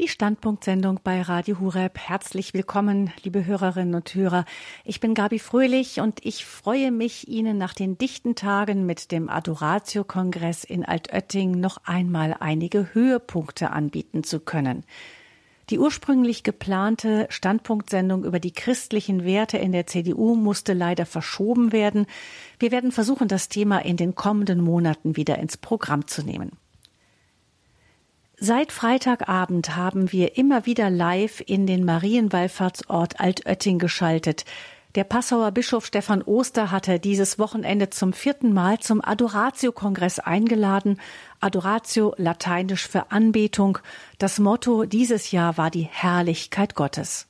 Die Standpunktsendung bei Radio Hureb. Herzlich willkommen, liebe Hörerinnen und Hörer. Ich bin Gabi Fröhlich und ich freue mich, Ihnen nach den dichten Tagen mit dem Adoratio-Kongress in Altötting noch einmal einige Höhepunkte anbieten zu können. Die ursprünglich geplante Standpunktsendung über die christlichen Werte in der CDU musste leider verschoben werden. Wir werden versuchen, das Thema in den kommenden Monaten wieder ins Programm zu nehmen. Seit Freitagabend haben wir immer wieder live in den Marienwallfahrtsort Altötting geschaltet. Der Passauer Bischof Stefan Oster hatte dieses Wochenende zum vierten Mal zum Adoratio-Kongress eingeladen. Adoratio lateinisch für Anbetung. Das Motto dieses Jahr war die Herrlichkeit Gottes.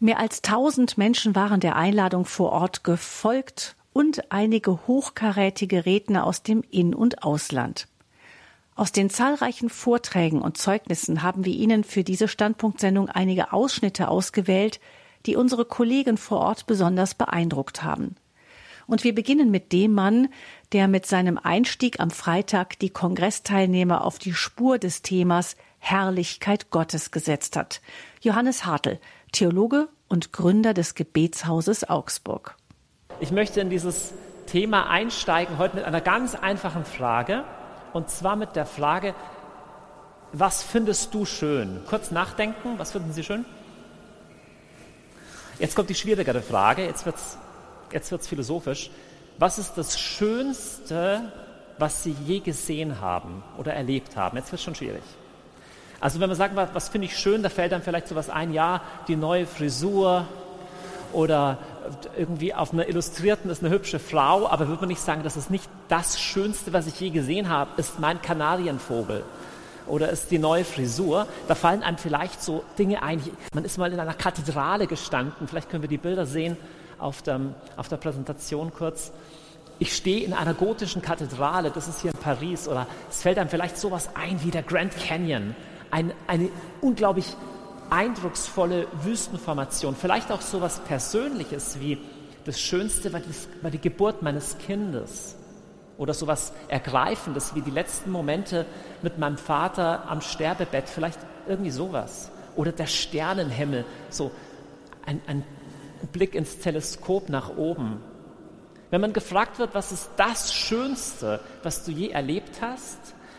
Mehr als tausend Menschen waren der Einladung vor Ort gefolgt und einige hochkarätige Redner aus dem In- und Ausland. Aus den zahlreichen Vorträgen und Zeugnissen haben wir Ihnen für diese Standpunktsendung einige Ausschnitte ausgewählt, die unsere Kollegen vor Ort besonders beeindruckt haben. Und wir beginnen mit dem Mann, der mit seinem Einstieg am Freitag die Kongressteilnehmer auf die Spur des Themas Herrlichkeit Gottes gesetzt hat. Johannes Hartl, Theologe und Gründer des Gebetshauses Augsburg. Ich möchte in dieses Thema einsteigen heute mit einer ganz einfachen Frage. Und zwar mit der Frage, was findest du schön? Kurz nachdenken, was finden Sie schön? Jetzt kommt die schwierigere Frage, jetzt wird es jetzt wird's philosophisch. Was ist das Schönste, was Sie je gesehen haben oder erlebt haben? Jetzt wird es schon schwierig. Also wenn man sagt, was, was finde ich schön, da fällt dann vielleicht so was ein, ja, die neue Frisur oder irgendwie auf einer Illustrierten ist eine hübsche Frau, aber würde man nicht sagen, das ist nicht das Schönste, was ich je gesehen habe, ist mein Kanarienvogel oder ist die neue Frisur. Da fallen einem vielleicht so Dinge ein. Man ist mal in einer Kathedrale gestanden, vielleicht können wir die Bilder sehen auf der, auf der Präsentation kurz. Ich stehe in einer gotischen Kathedrale, das ist hier in Paris, oder es fällt einem vielleicht sowas ein wie der Grand Canyon. Ein, eine unglaublich eindrucksvolle Wüstenformation, vielleicht auch so etwas Persönliches wie das Schönste war, das, war die Geburt meines Kindes oder so etwas Ergreifendes wie die letzten Momente mit meinem Vater am Sterbebett, vielleicht irgendwie sowas. Oder der Sternenhimmel, so ein, ein Blick ins Teleskop nach oben. Wenn man gefragt wird, was ist das Schönste, was du je erlebt hast,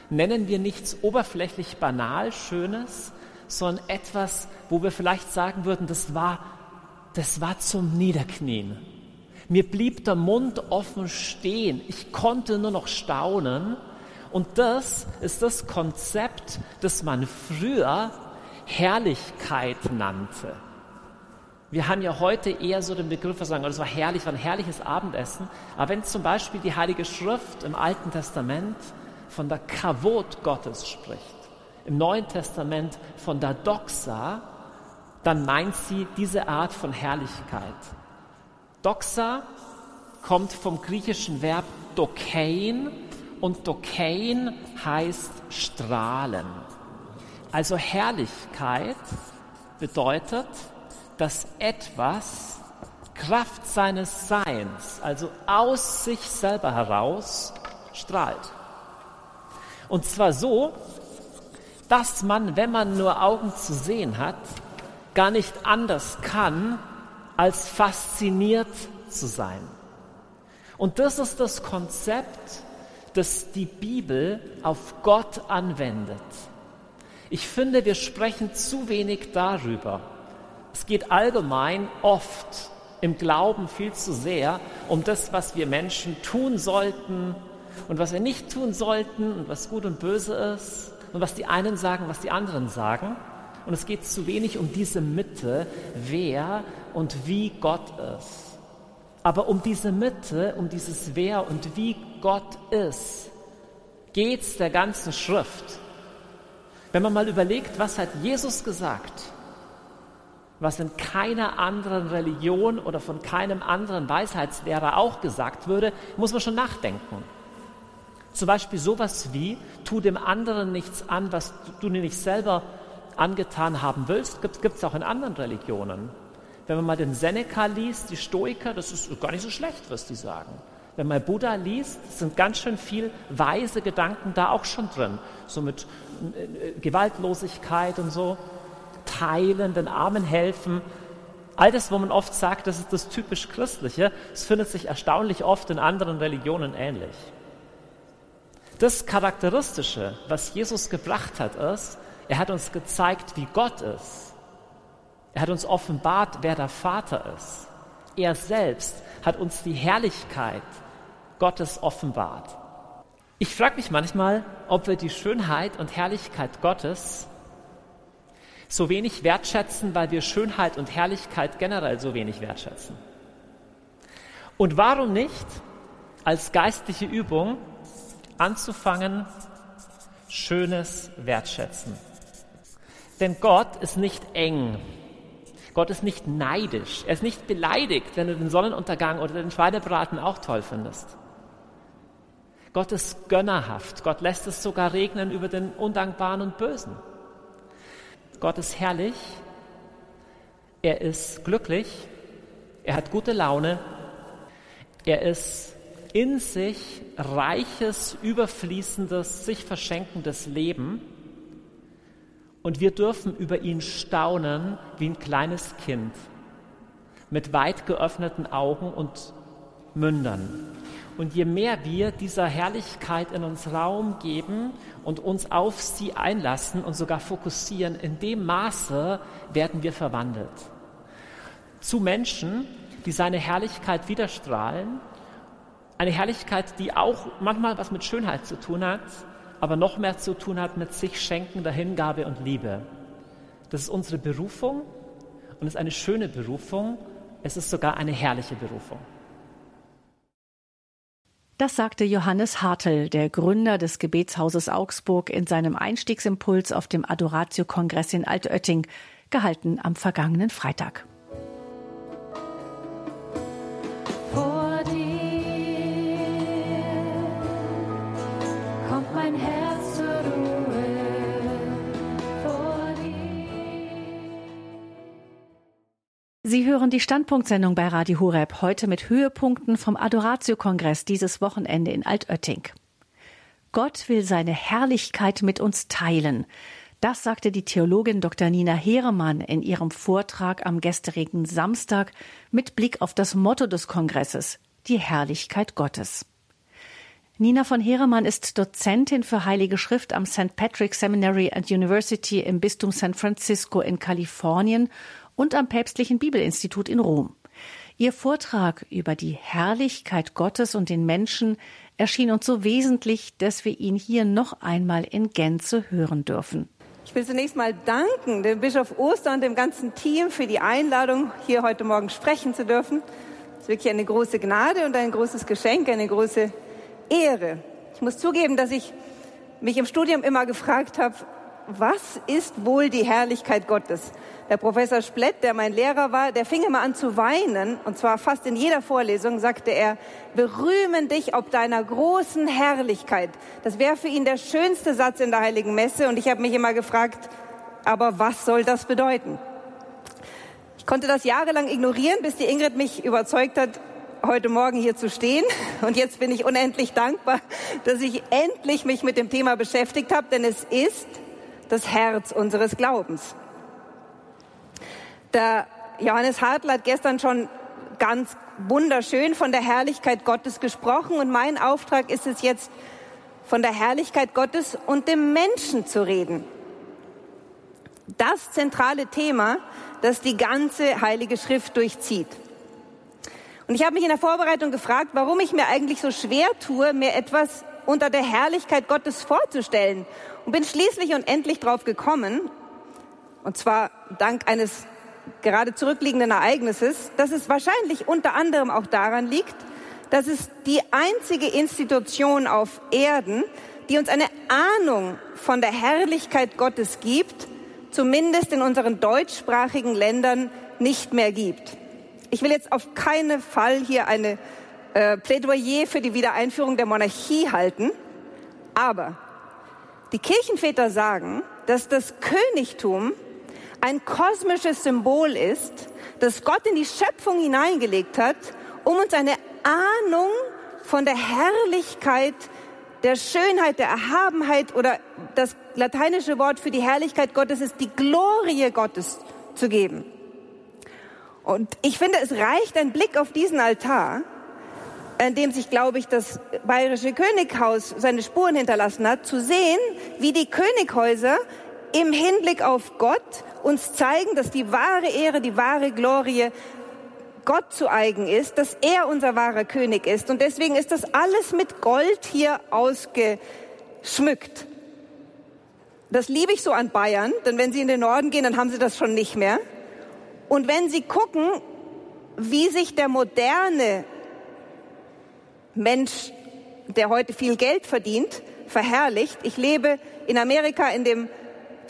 nennen wir nichts oberflächlich banal Schönes, sondern etwas, wo wir vielleicht sagen würden, das war, das war zum Niederknien. Mir blieb der Mund offen stehen. Ich konnte nur noch staunen. Und das ist das Konzept, das man früher Herrlichkeit nannte. Wir haben ja heute eher so den Begriff, wir sagen, das war herrlich, war ein herrliches Abendessen. Aber wenn zum Beispiel die Heilige Schrift im Alten Testament von der Kavot Gottes spricht, im Neuen Testament von der Doxa, dann meint sie diese Art von Herrlichkeit. Doxa kommt vom griechischen Verb dokein und dokein heißt strahlen. Also Herrlichkeit bedeutet, dass etwas Kraft seines Seins, also aus sich selber heraus, strahlt. Und zwar so, dass man, wenn man nur Augen zu sehen hat, gar nicht anders kann, als fasziniert zu sein. Und das ist das Konzept, das die Bibel auf Gott anwendet. Ich finde, wir sprechen zu wenig darüber. Es geht allgemein oft im Glauben viel zu sehr um das, was wir Menschen tun sollten und was wir nicht tun sollten und was gut und böse ist und was die einen sagen, was die anderen sagen. Und es geht zu wenig um diese Mitte, wer und wie Gott ist. Aber um diese Mitte, um dieses Wer und wie Gott ist, geht es der ganzen Schrift. Wenn man mal überlegt, was hat Jesus gesagt, was in keiner anderen Religion oder von keinem anderen Weisheitslehrer auch gesagt würde, muss man schon nachdenken. Zum Beispiel sowas wie, tu dem anderen nichts an, was du dir nicht selber angetan haben willst, gibt es auch in anderen Religionen. Wenn man mal den Seneca liest, die Stoiker, das ist gar nicht so schlecht, was die sagen. Wenn man Buddha liest, sind ganz schön viel weise Gedanken da auch schon drin. So mit äh, Gewaltlosigkeit und so, teilen, den Armen helfen. All das, wo man oft sagt, das ist das typisch Christliche, es findet sich erstaunlich oft in anderen Religionen ähnlich. Das Charakteristische, was Jesus gebracht hat, ist, er hat uns gezeigt, wie Gott ist. Er hat uns offenbart, wer der Vater ist. Er selbst hat uns die Herrlichkeit Gottes offenbart. Ich frage mich manchmal, ob wir die Schönheit und Herrlichkeit Gottes so wenig wertschätzen, weil wir Schönheit und Herrlichkeit generell so wenig wertschätzen. Und warum nicht als geistliche Übung anzufangen, Schönes wertschätzen? Denn Gott ist nicht eng. Gott ist nicht neidisch. Er ist nicht beleidigt, wenn du den Sonnenuntergang oder den Schweinebraten auch toll findest. Gott ist gönnerhaft. Gott lässt es sogar regnen über den Undankbaren und Bösen. Gott ist herrlich. Er ist glücklich. Er hat gute Laune. Er ist in sich reiches, überfließendes, sich verschenkendes Leben. Und wir dürfen über ihn staunen wie ein kleines Kind mit weit geöffneten Augen und Mündern. Und je mehr wir dieser Herrlichkeit in uns Raum geben und uns auf sie einlassen und sogar fokussieren, in dem Maße werden wir verwandelt. Zu Menschen, die seine Herrlichkeit widerstrahlen, eine Herrlichkeit, die auch manchmal was mit Schönheit zu tun hat, aber noch mehr zu tun hat mit sich schenkender Hingabe und Liebe. Das ist unsere Berufung und es ist eine schöne Berufung. Es ist sogar eine herrliche Berufung. Das sagte Johannes Hartl, der Gründer des Gebetshauses Augsburg, in seinem Einstiegsimpuls auf dem Adoratio-Kongress in Altötting, gehalten am vergangenen Freitag. Sie hören die Standpunktsendung bei Radio Horeb heute mit Höhepunkten vom Adoratio-Kongress dieses Wochenende in Altötting. Gott will seine Herrlichkeit mit uns teilen. Das sagte die Theologin Dr. Nina Heeremann in ihrem Vortrag am gestrigen Samstag mit Blick auf das Motto des Kongresses, die Herrlichkeit Gottes. Nina von Heeremann ist Dozentin für Heilige Schrift am St. Patrick Seminary and University im Bistum San Francisco in Kalifornien und am Päpstlichen Bibelinstitut in Rom. Ihr Vortrag über die Herrlichkeit Gottes und den Menschen erschien uns so wesentlich, dass wir ihn hier noch einmal in Gänze hören dürfen. Ich will zunächst mal danken dem Bischof Oster und dem ganzen Team für die Einladung, hier heute Morgen sprechen zu dürfen. Es ist wirklich eine große Gnade und ein großes Geschenk, eine große Ehre. Ich muss zugeben, dass ich mich im Studium immer gefragt habe, was ist wohl die Herrlichkeit Gottes? Der Professor Splett, der mein Lehrer war, der fing immer an zu weinen, und zwar fast in jeder Vorlesung sagte er, berühmen dich ob deiner großen Herrlichkeit. Das wäre für ihn der schönste Satz in der Heiligen Messe, und ich habe mich immer gefragt, aber was soll das bedeuten? Ich konnte das jahrelang ignorieren, bis die Ingrid mich überzeugt hat, heute Morgen hier zu stehen. Und jetzt bin ich unendlich dankbar, dass ich endlich mich mit dem Thema beschäftigt habe, denn es ist das Herz unseres Glaubens. Der Johannes Hartl hat gestern schon ganz wunderschön von der Herrlichkeit Gottes gesprochen und mein Auftrag ist es jetzt, von der Herrlichkeit Gottes und dem Menschen zu reden. Das zentrale Thema, das die ganze Heilige Schrift durchzieht. Und ich habe mich in der Vorbereitung gefragt, warum ich mir eigentlich so schwer tue, mir etwas unter der Herrlichkeit Gottes vorzustellen. Und bin schließlich und endlich drauf gekommen, und zwar dank eines gerade zurückliegenden Ereignisses, dass es wahrscheinlich unter anderem auch daran liegt, dass es die einzige Institution auf Erden, die uns eine Ahnung von der Herrlichkeit Gottes gibt, zumindest in unseren deutschsprachigen Ländern nicht mehr gibt. Ich will jetzt auf keinen Fall hier eine äh, Plädoyer für die Wiedereinführung der Monarchie halten, aber die Kirchenväter sagen, dass das Königtum ein kosmisches Symbol ist, das Gott in die Schöpfung hineingelegt hat, um uns eine Ahnung von der Herrlichkeit, der Schönheit, der Erhabenheit oder das lateinische Wort für die Herrlichkeit Gottes ist die Glorie Gottes zu geben. Und ich finde, es reicht ein Blick auf diesen Altar, in dem sich, glaube ich, das bayerische Könighaus seine Spuren hinterlassen hat, zu sehen, wie die Könighäuser im Hinblick auf Gott uns zeigen, dass die wahre Ehre, die wahre Glorie Gott zu eigen ist, dass er unser wahrer König ist. Und deswegen ist das alles mit Gold hier ausgeschmückt. Das liebe ich so an Bayern, denn wenn Sie in den Norden gehen, dann haben Sie das schon nicht mehr. Und wenn Sie gucken, wie sich der moderne Mensch, der heute viel Geld verdient, verherrlicht. Ich lebe in Amerika in, dem,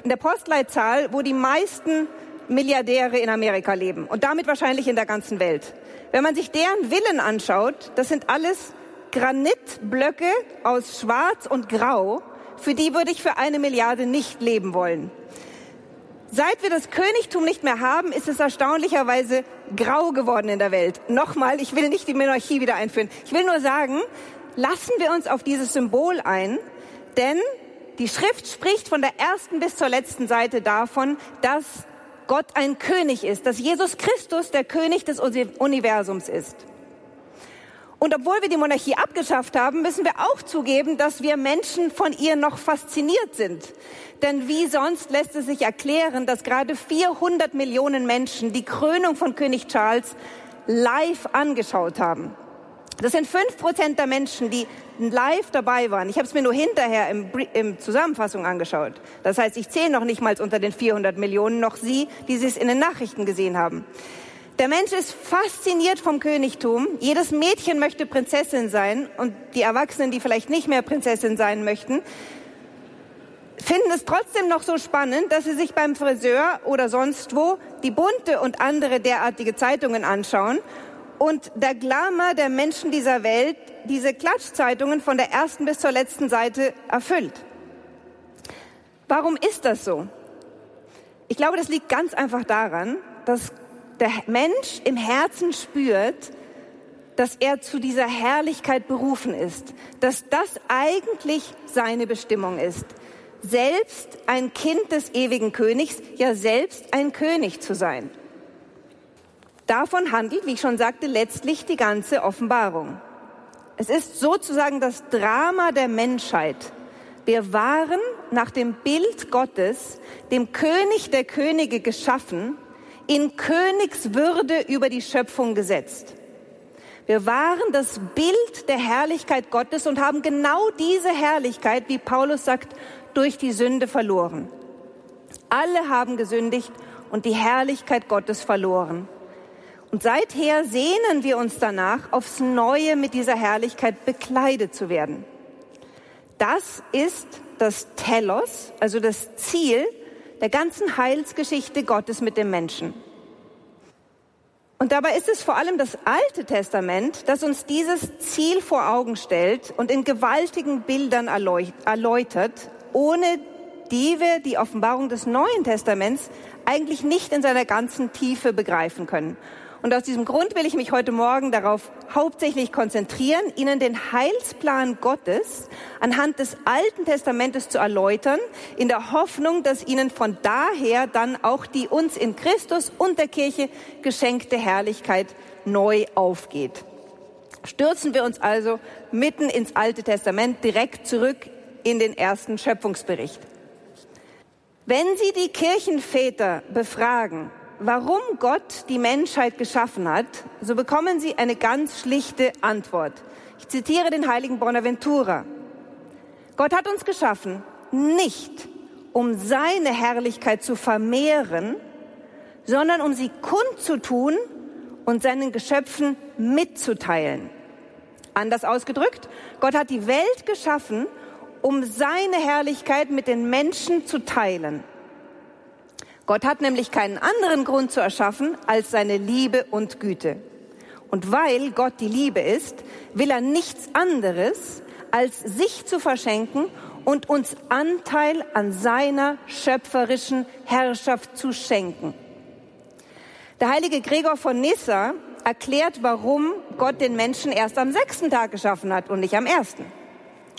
in der Postleitzahl, wo die meisten Milliardäre in Amerika leben und damit wahrscheinlich in der ganzen Welt. Wenn man sich deren Villen anschaut, das sind alles Granitblöcke aus Schwarz und Grau, für die würde ich für eine Milliarde nicht leben wollen. Seit wir das Königtum nicht mehr haben, ist es erstaunlicherweise grau geworden in der Welt. Nochmal, ich will nicht die Monarchie wieder einführen. Ich will nur sagen, lassen wir uns auf dieses Symbol ein, denn die Schrift spricht von der ersten bis zur letzten Seite davon, dass Gott ein König ist, dass Jesus Christus der König des Universums ist. Und obwohl wir die Monarchie abgeschafft haben, müssen wir auch zugeben, dass wir Menschen von ihr noch fasziniert sind. Denn wie sonst lässt es sich erklären, dass gerade 400 Millionen Menschen die Krönung von König Charles live angeschaut haben. Das sind fünf Prozent der Menschen, die live dabei waren. Ich habe es mir nur hinterher im, im Zusammenfassung angeschaut. Das heißt, ich zähle noch nicht mal unter den 400 Millionen, noch Sie, die Sie es in den Nachrichten gesehen haben. Der Mensch ist fasziniert vom Königtum. Jedes Mädchen möchte Prinzessin sein und die Erwachsenen, die vielleicht nicht mehr Prinzessin sein möchten, finden es trotzdem noch so spannend, dass sie sich beim Friseur oder sonst wo die bunte und andere derartige Zeitungen anschauen und der Glamour der Menschen dieser Welt diese Klatschzeitungen von der ersten bis zur letzten Seite erfüllt. Warum ist das so? Ich glaube, das liegt ganz einfach daran, dass der Mensch im Herzen spürt, dass er zu dieser Herrlichkeit berufen ist, dass das eigentlich seine Bestimmung ist, selbst ein Kind des ewigen Königs, ja selbst ein König zu sein. Davon handelt, wie ich schon sagte, letztlich die ganze Offenbarung. Es ist sozusagen das Drama der Menschheit. Wir waren nach dem Bild Gottes, dem König der Könige geschaffen, in Königswürde über die Schöpfung gesetzt. Wir waren das Bild der Herrlichkeit Gottes und haben genau diese Herrlichkeit, wie Paulus sagt, durch die Sünde verloren. Alle haben gesündigt und die Herrlichkeit Gottes verloren. Und seither sehnen wir uns danach, aufs Neue mit dieser Herrlichkeit bekleidet zu werden. Das ist das Telos, also das Ziel der ganzen Heilsgeschichte Gottes mit dem Menschen. Und dabei ist es vor allem das Alte Testament, das uns dieses Ziel vor Augen stellt und in gewaltigen Bildern erläutert, ohne die wir die Offenbarung des Neuen Testaments eigentlich nicht in seiner ganzen Tiefe begreifen können. Und aus diesem Grund will ich mich heute Morgen darauf hauptsächlich konzentrieren, Ihnen den Heilsplan Gottes anhand des Alten Testamentes zu erläutern, in der Hoffnung, dass Ihnen von daher dann auch die uns in Christus und der Kirche geschenkte Herrlichkeit neu aufgeht. Stürzen wir uns also mitten ins Alte Testament direkt zurück in den ersten Schöpfungsbericht. Wenn Sie die Kirchenväter befragen, warum Gott die Menschheit geschaffen hat, so bekommen Sie eine ganz schlichte Antwort. Ich zitiere den heiligen Bonaventura. Gott hat uns geschaffen, nicht um seine Herrlichkeit zu vermehren, sondern um sie kundzutun und seinen Geschöpfen mitzuteilen. Anders ausgedrückt, Gott hat die Welt geschaffen, um seine Herrlichkeit mit den Menschen zu teilen. Gott hat nämlich keinen anderen Grund zu erschaffen als seine Liebe und Güte. Und weil Gott die Liebe ist, will er nichts anderes, als sich zu verschenken und uns Anteil an seiner schöpferischen Herrschaft zu schenken. Der heilige Gregor von Nyssa erklärt, warum Gott den Menschen erst am sechsten Tag geschaffen hat und nicht am ersten.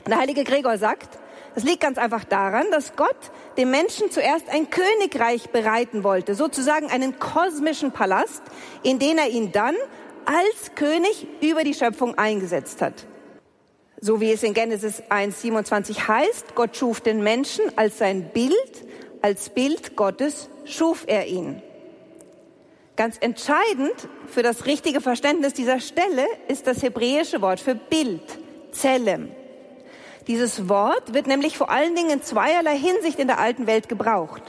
Der heilige Gregor sagt, es liegt ganz einfach daran, dass Gott dem Menschen zuerst ein Königreich bereiten wollte, sozusagen einen kosmischen Palast, in den er ihn dann als König über die Schöpfung eingesetzt hat. So wie es in Genesis 1.27 heißt, Gott schuf den Menschen als sein Bild, als Bild Gottes schuf er ihn. Ganz entscheidend für das richtige Verständnis dieser Stelle ist das hebräische Wort für Bild, Zellem. Dieses Wort wird nämlich vor allen Dingen in zweierlei Hinsicht in der alten Welt gebraucht.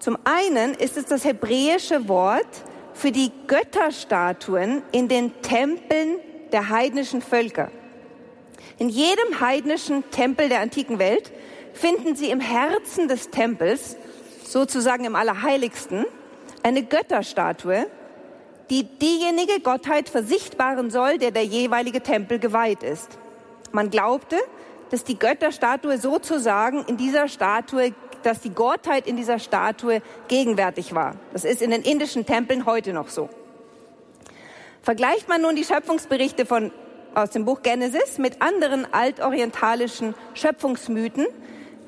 Zum einen ist es das hebräische Wort für die Götterstatuen in den Tempeln der heidnischen Völker. In jedem heidnischen Tempel der antiken Welt finden Sie im Herzen des Tempels, sozusagen im Allerheiligsten, eine Götterstatue, die diejenige Gottheit versichtbaren soll, der der jeweilige Tempel geweiht ist. Man glaubte, dass die Götterstatue sozusagen in dieser Statue, dass die Gottheit in dieser Statue gegenwärtig war. Das ist in den indischen Tempeln heute noch so. Vergleicht man nun die Schöpfungsberichte von, aus dem Buch Genesis mit anderen altorientalischen Schöpfungsmythen,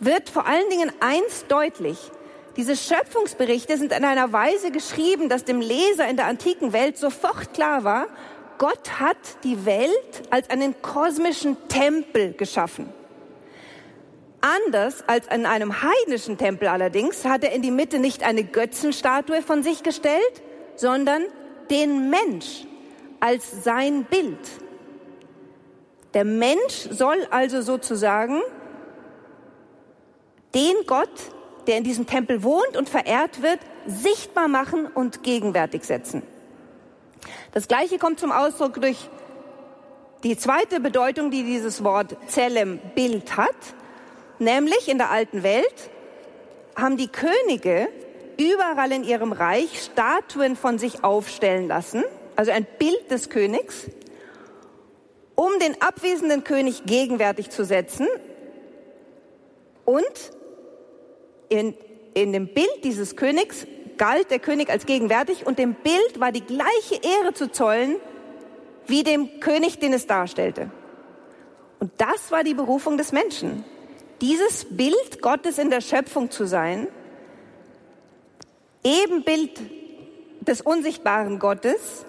wird vor allen Dingen eins deutlich. Diese Schöpfungsberichte sind in einer Weise geschrieben, dass dem Leser in der antiken Welt sofort klar war, Gott hat die Welt als einen kosmischen Tempel geschaffen. Anders als in einem heidnischen Tempel allerdings hat er in die Mitte nicht eine Götzenstatue von sich gestellt, sondern den Mensch als sein Bild. Der Mensch soll also sozusagen den Gott, der in diesem Tempel wohnt und verehrt wird, sichtbar machen und gegenwärtig setzen. Das Gleiche kommt zum Ausdruck durch die zweite Bedeutung, die dieses Wort Zellem Bild hat, nämlich in der alten Welt haben die Könige überall in ihrem Reich Statuen von sich aufstellen lassen, also ein Bild des Königs, um den abwesenden König gegenwärtig zu setzen und in, in dem Bild dieses Königs galt der König als gegenwärtig und dem Bild war die gleiche Ehre zu zollen wie dem König, den es darstellte. Und das war die Berufung des Menschen. Dieses Bild Gottes in der Schöpfung zu sein, Ebenbild des unsichtbaren Gottes,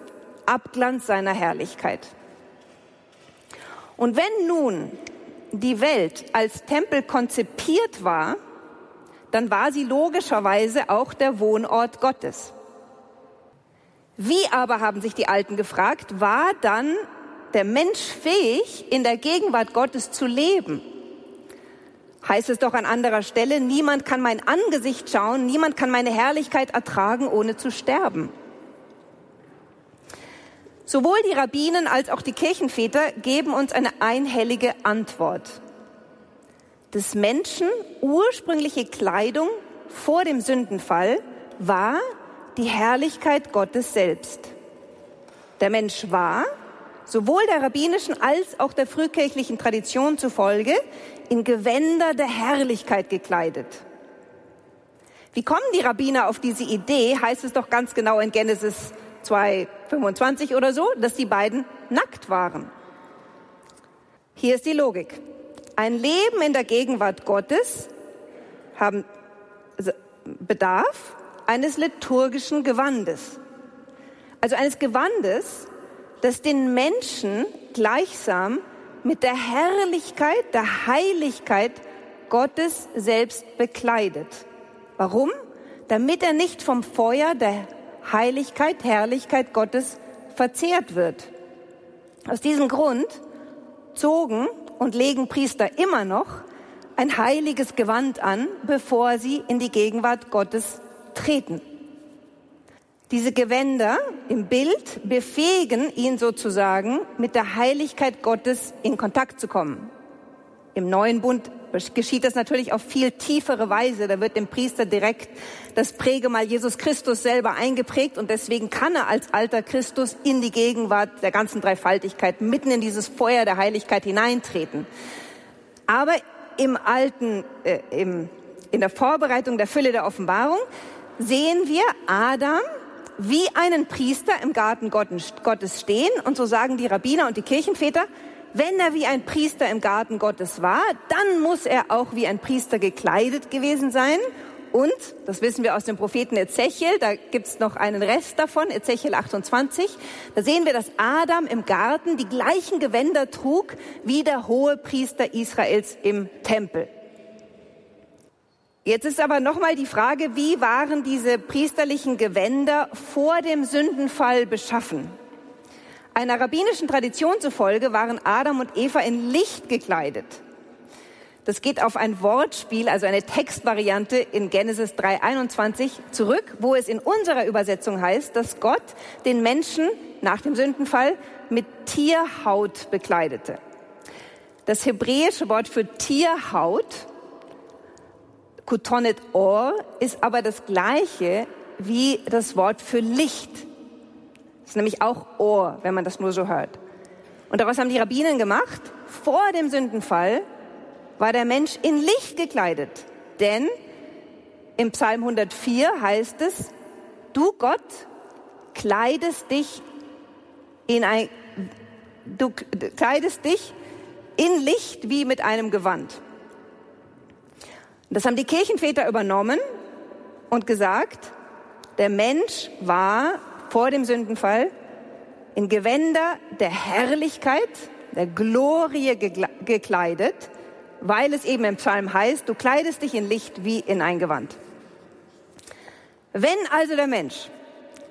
Abglanz seiner Herrlichkeit. Und wenn nun die Welt als Tempel konzipiert war, dann war sie logischerweise auch der Wohnort Gottes. Wie aber, haben sich die Alten gefragt, war dann der Mensch fähig, in der Gegenwart Gottes zu leben? Heißt es doch an anderer Stelle, niemand kann mein Angesicht schauen, niemand kann meine Herrlichkeit ertragen, ohne zu sterben. Sowohl die Rabbinen als auch die Kirchenväter geben uns eine einhellige Antwort des Menschen ursprüngliche Kleidung vor dem Sündenfall war die Herrlichkeit Gottes selbst. Der Mensch war, sowohl der rabbinischen als auch der frühkirchlichen Tradition zufolge, in Gewänder der Herrlichkeit gekleidet. Wie kommen die Rabbiner auf diese Idee, heißt es doch ganz genau in Genesis 2,25 oder so, dass die beiden nackt waren. Hier ist die Logik. Ein Leben in der Gegenwart Gottes haben, bedarf eines liturgischen Gewandes. Also eines Gewandes, das den Menschen gleichsam mit der Herrlichkeit, der Heiligkeit Gottes selbst bekleidet. Warum? Damit er nicht vom Feuer der Heiligkeit, Herrlichkeit Gottes verzehrt wird. Aus diesem Grund zogen und legen Priester immer noch ein heiliges Gewand an, bevor sie in die Gegenwart Gottes treten. Diese Gewänder im Bild befähigen ihn sozusagen, mit der Heiligkeit Gottes in Kontakt zu kommen. Im neuen Bund geschieht das natürlich auf viel tiefere Weise. Da wird dem Priester direkt das Prägemal Jesus Christus selber eingeprägt und deswegen kann er als alter Christus in die Gegenwart der ganzen Dreifaltigkeit, mitten in dieses Feuer der Heiligkeit hineintreten. Aber im alten, äh, im, in der Vorbereitung der Fülle der Offenbarung sehen wir Adam wie einen Priester im Garten Gottes stehen. Und so sagen die Rabbiner und die Kirchenväter, wenn er wie ein Priester im Garten Gottes war, dann muss er auch wie ein Priester gekleidet gewesen sein. Und, das wissen wir aus dem Propheten Ezechiel, da gibt's noch einen Rest davon, Ezechiel 28, da sehen wir, dass Adam im Garten die gleichen Gewänder trug wie der hohe Priester Israels im Tempel. Jetzt ist aber nochmal die Frage, wie waren diese priesterlichen Gewänder vor dem Sündenfall beschaffen? Einer rabbinischen Tradition zufolge waren Adam und Eva in Licht gekleidet. Das geht auf ein Wortspiel, also eine Textvariante in Genesis 3.21 zurück, wo es in unserer Übersetzung heißt, dass Gott den Menschen nach dem Sündenfall mit Tierhaut bekleidete. Das hebräische Wort für Tierhaut Kutonet Or ist aber das gleiche wie das Wort für Licht. Das ist nämlich auch Ohr, wenn man das nur so hört. Und daraus haben die Rabbinen gemacht, vor dem Sündenfall war der Mensch in Licht gekleidet. Denn im Psalm 104 heißt es, du Gott kleidest dich in ein, du kleidest dich in Licht wie mit einem Gewand. Das haben die Kirchenväter übernommen und gesagt, der Mensch war vor dem Sündenfall in Gewänder der Herrlichkeit, der Glorie gekleidet, weil es eben im Psalm heißt, du kleidest dich in Licht wie in ein Gewand. Wenn also der Mensch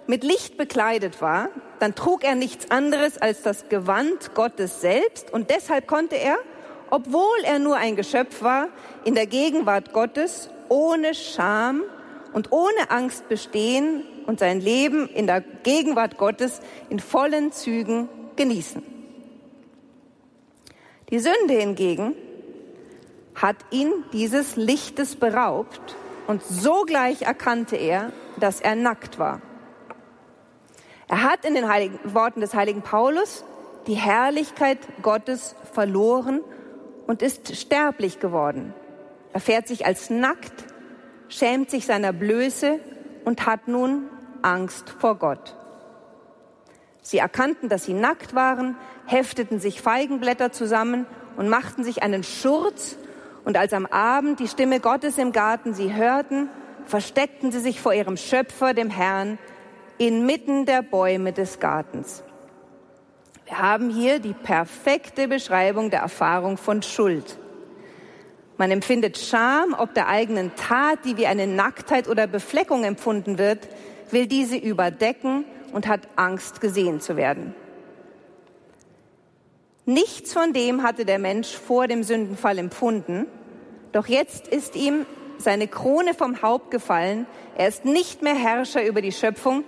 mit Licht bekleidet war, dann trug er nichts anderes als das Gewand Gottes selbst und deshalb konnte er obwohl er nur ein Geschöpf war, in der Gegenwart Gottes ohne Scham und ohne Angst bestehen und sein Leben in der Gegenwart Gottes in vollen Zügen genießen. Die Sünde hingegen hat ihn dieses Lichtes beraubt und sogleich erkannte er, dass er nackt war. Er hat in den heiligen, Worten des heiligen Paulus die Herrlichkeit Gottes verloren und ist sterblich geworden. Er fährt sich als nackt, schämt sich seiner Blöße und hat nun Angst vor Gott. Sie erkannten, dass sie nackt waren, hefteten sich Feigenblätter zusammen und machten sich einen Schurz, und als am Abend die Stimme Gottes im Garten sie hörten, versteckten sie sich vor ihrem Schöpfer, dem Herrn, inmitten der Bäume des Gartens. Wir haben hier die perfekte Beschreibung der Erfahrung von Schuld. Man empfindet Scham ob der eigenen Tat, die wie eine Nacktheit oder Befleckung empfunden wird, will diese überdecken und hat Angst, gesehen zu werden. Nichts von dem hatte der Mensch vor dem Sündenfall empfunden, doch jetzt ist ihm seine Krone vom Haupt gefallen. Er ist nicht mehr Herrscher über die Schöpfung,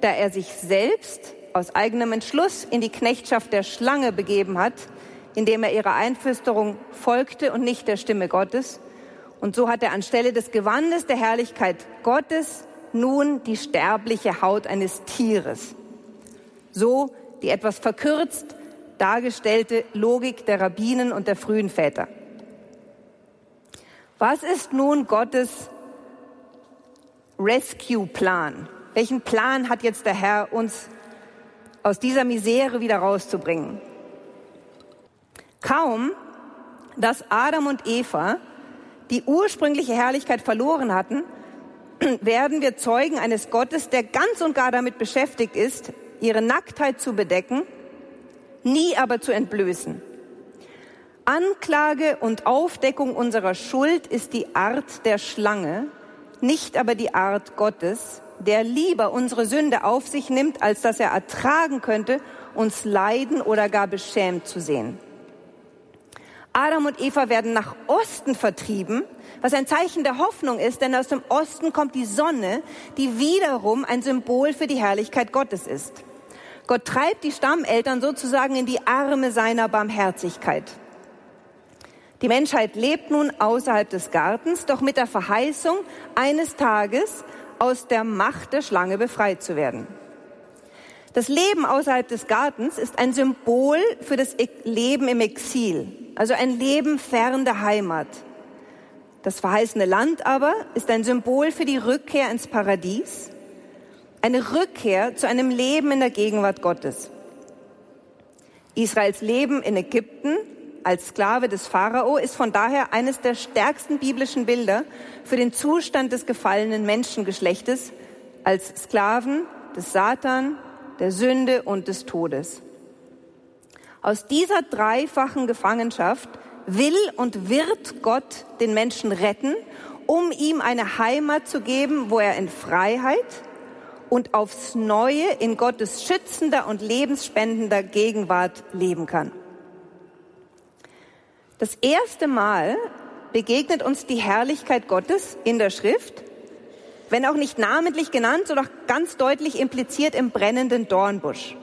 da er sich selbst aus eigenem Entschluss in die Knechtschaft der Schlange begeben hat, indem er ihrer Einflüsterung folgte und nicht der Stimme Gottes. Und so hat er anstelle des Gewandes der Herrlichkeit Gottes nun die sterbliche Haut eines Tieres. So die etwas verkürzt dargestellte Logik der Rabbinen und der frühen Väter. Was ist nun Gottes Rescue-Plan? Welchen Plan hat jetzt der Herr uns aus dieser Misere wieder rauszubringen. Kaum, dass Adam und Eva die ursprüngliche Herrlichkeit verloren hatten, werden wir Zeugen eines Gottes, der ganz und gar damit beschäftigt ist, ihre Nacktheit zu bedecken, nie aber zu entblößen. Anklage und Aufdeckung unserer Schuld ist die Art der Schlange, nicht aber die Art Gottes, der lieber unsere Sünde auf sich nimmt, als dass er ertragen könnte, uns leiden oder gar beschämt zu sehen. Adam und Eva werden nach Osten vertrieben, was ein Zeichen der Hoffnung ist, denn aus dem Osten kommt die Sonne, die wiederum ein Symbol für die Herrlichkeit Gottes ist. Gott treibt die Stammeltern sozusagen in die Arme seiner Barmherzigkeit. Die Menschheit lebt nun außerhalb des Gartens, doch mit der Verheißung, eines Tages aus der Macht der Schlange befreit zu werden. Das Leben außerhalb des Gartens ist ein Symbol für das e- Leben im Exil, also ein Leben fern der Heimat. Das verheißene Land aber ist ein Symbol für die Rückkehr ins Paradies. eine Rückkehr zu einem Leben in der Gegenwart Gottes. Israels Leben in Ägypten als Sklave des Pharao ist von daher eines der stärksten biblischen Bilder für den Zustand des gefallenen Menschengeschlechtes als Sklaven des Satan, der Sünde und des Todes. Aus dieser dreifachen Gefangenschaft will und wird Gott den Menschen retten, um ihm eine Heimat zu geben, wo er in Freiheit und aufs Neue in Gottes schützender und lebensspendender Gegenwart leben kann. Das erste Mal begegnet uns die Herrlichkeit Gottes in der Schrift, wenn auch nicht namentlich genannt, so doch ganz deutlich impliziert im brennenden Dornbusch.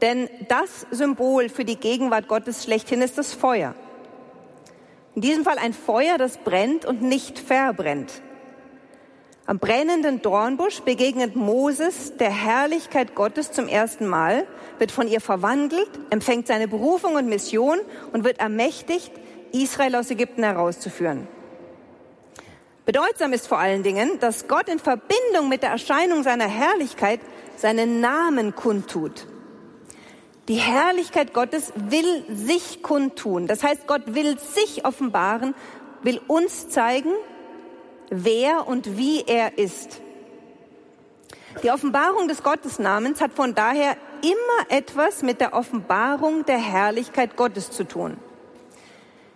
Denn das Symbol für die Gegenwart Gottes schlechthin ist das Feuer. In diesem Fall ein Feuer, das brennt und nicht verbrennt. Am brennenden Dornbusch begegnet Moses der Herrlichkeit Gottes zum ersten Mal, wird von ihr verwandelt, empfängt seine Berufung und Mission und wird ermächtigt, Israel aus Ägypten herauszuführen. Bedeutsam ist vor allen Dingen, dass Gott in Verbindung mit der Erscheinung seiner Herrlichkeit seinen Namen kundtut. Die Herrlichkeit Gottes will sich kundtun. Das heißt, Gott will sich offenbaren, will uns zeigen, wer und wie er ist. Die Offenbarung des Gottesnamens hat von daher immer etwas mit der Offenbarung der Herrlichkeit Gottes zu tun.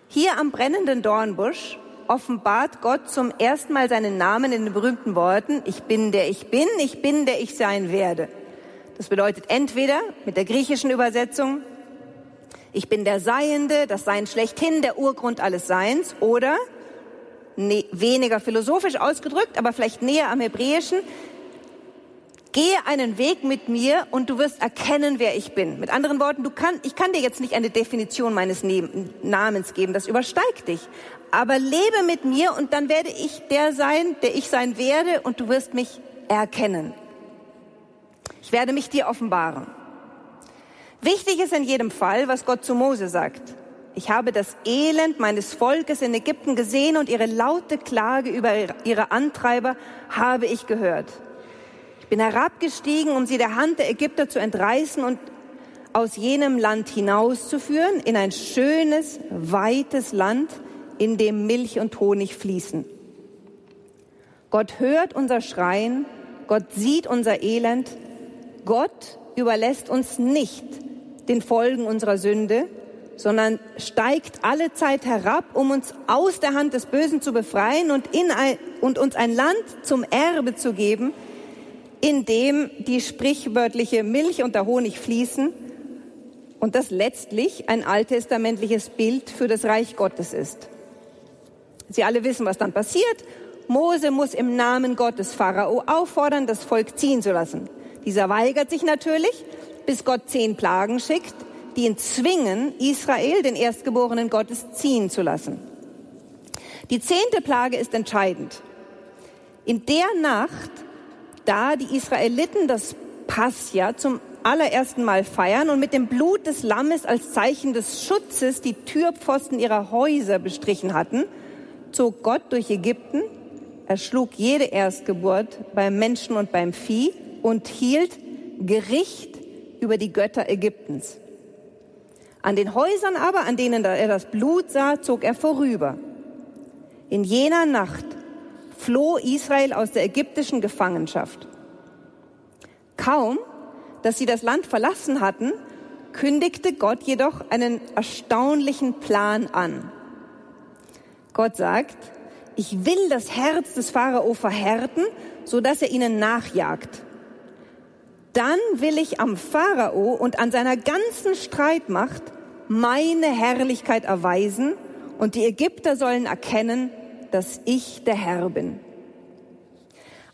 Hier am brennenden Dornbusch offenbart Gott zum ersten Mal seinen Namen in den berühmten Worten, ich bin der ich bin, ich bin der ich sein werde. Das bedeutet entweder mit der griechischen Übersetzung, ich bin der Seiende, das Sein schlechthin, der Urgrund alles Seins, oder ne, weniger philosophisch ausgedrückt, aber vielleicht näher am Hebräischen. Gehe einen Weg mit mir und du wirst erkennen, wer ich bin. Mit anderen Worten, du kann, ich kann dir jetzt nicht eine Definition meines Namens geben, das übersteigt dich. Aber lebe mit mir und dann werde ich der sein, der ich sein werde und du wirst mich erkennen. Werde mich dir offenbaren. Wichtig ist in jedem Fall, was Gott zu Mose sagt. Ich habe das Elend meines Volkes in Ägypten gesehen und ihre laute Klage über ihre Antreiber habe ich gehört. Ich bin herabgestiegen, um sie der Hand der Ägypter zu entreißen und aus jenem Land hinauszuführen in ein schönes, weites Land, in dem Milch und Honig fließen. Gott hört unser Schreien, Gott sieht unser Elend, Gott überlässt uns nicht den Folgen unserer Sünde, sondern steigt alle Zeit herab, um uns aus der Hand des Bösen zu befreien und, in ein, und uns ein Land zum Erbe zu geben, in dem die sprichwörtliche Milch und der Honig fließen und das letztlich ein alttestamentliches Bild für das Reich Gottes ist. Sie alle wissen, was dann passiert. Mose muss im Namen Gottes Pharao auffordern, das Volk ziehen zu lassen. Dieser weigert sich natürlich, bis Gott zehn Plagen schickt, die ihn zwingen, Israel, den Erstgeborenen Gottes, ziehen zu lassen. Die zehnte Plage ist entscheidend. In der Nacht, da die Israeliten das Passja zum allerersten Mal feiern und mit dem Blut des Lammes als Zeichen des Schutzes die Türpfosten ihrer Häuser bestrichen hatten, zog Gott durch Ägypten, erschlug jede Erstgeburt beim Menschen und beim Vieh und hielt Gericht über die Götter Ägyptens. An den Häusern aber, an denen er das Blut sah, zog er vorüber. In jener Nacht floh Israel aus der ägyptischen Gefangenschaft. Kaum, dass sie das Land verlassen hatten, kündigte Gott jedoch einen erstaunlichen Plan an. Gott sagt, ich will das Herz des Pharao verhärten, so dass er ihnen nachjagt dann will ich am Pharao und an seiner ganzen Streitmacht meine Herrlichkeit erweisen und die Ägypter sollen erkennen, dass ich der Herr bin.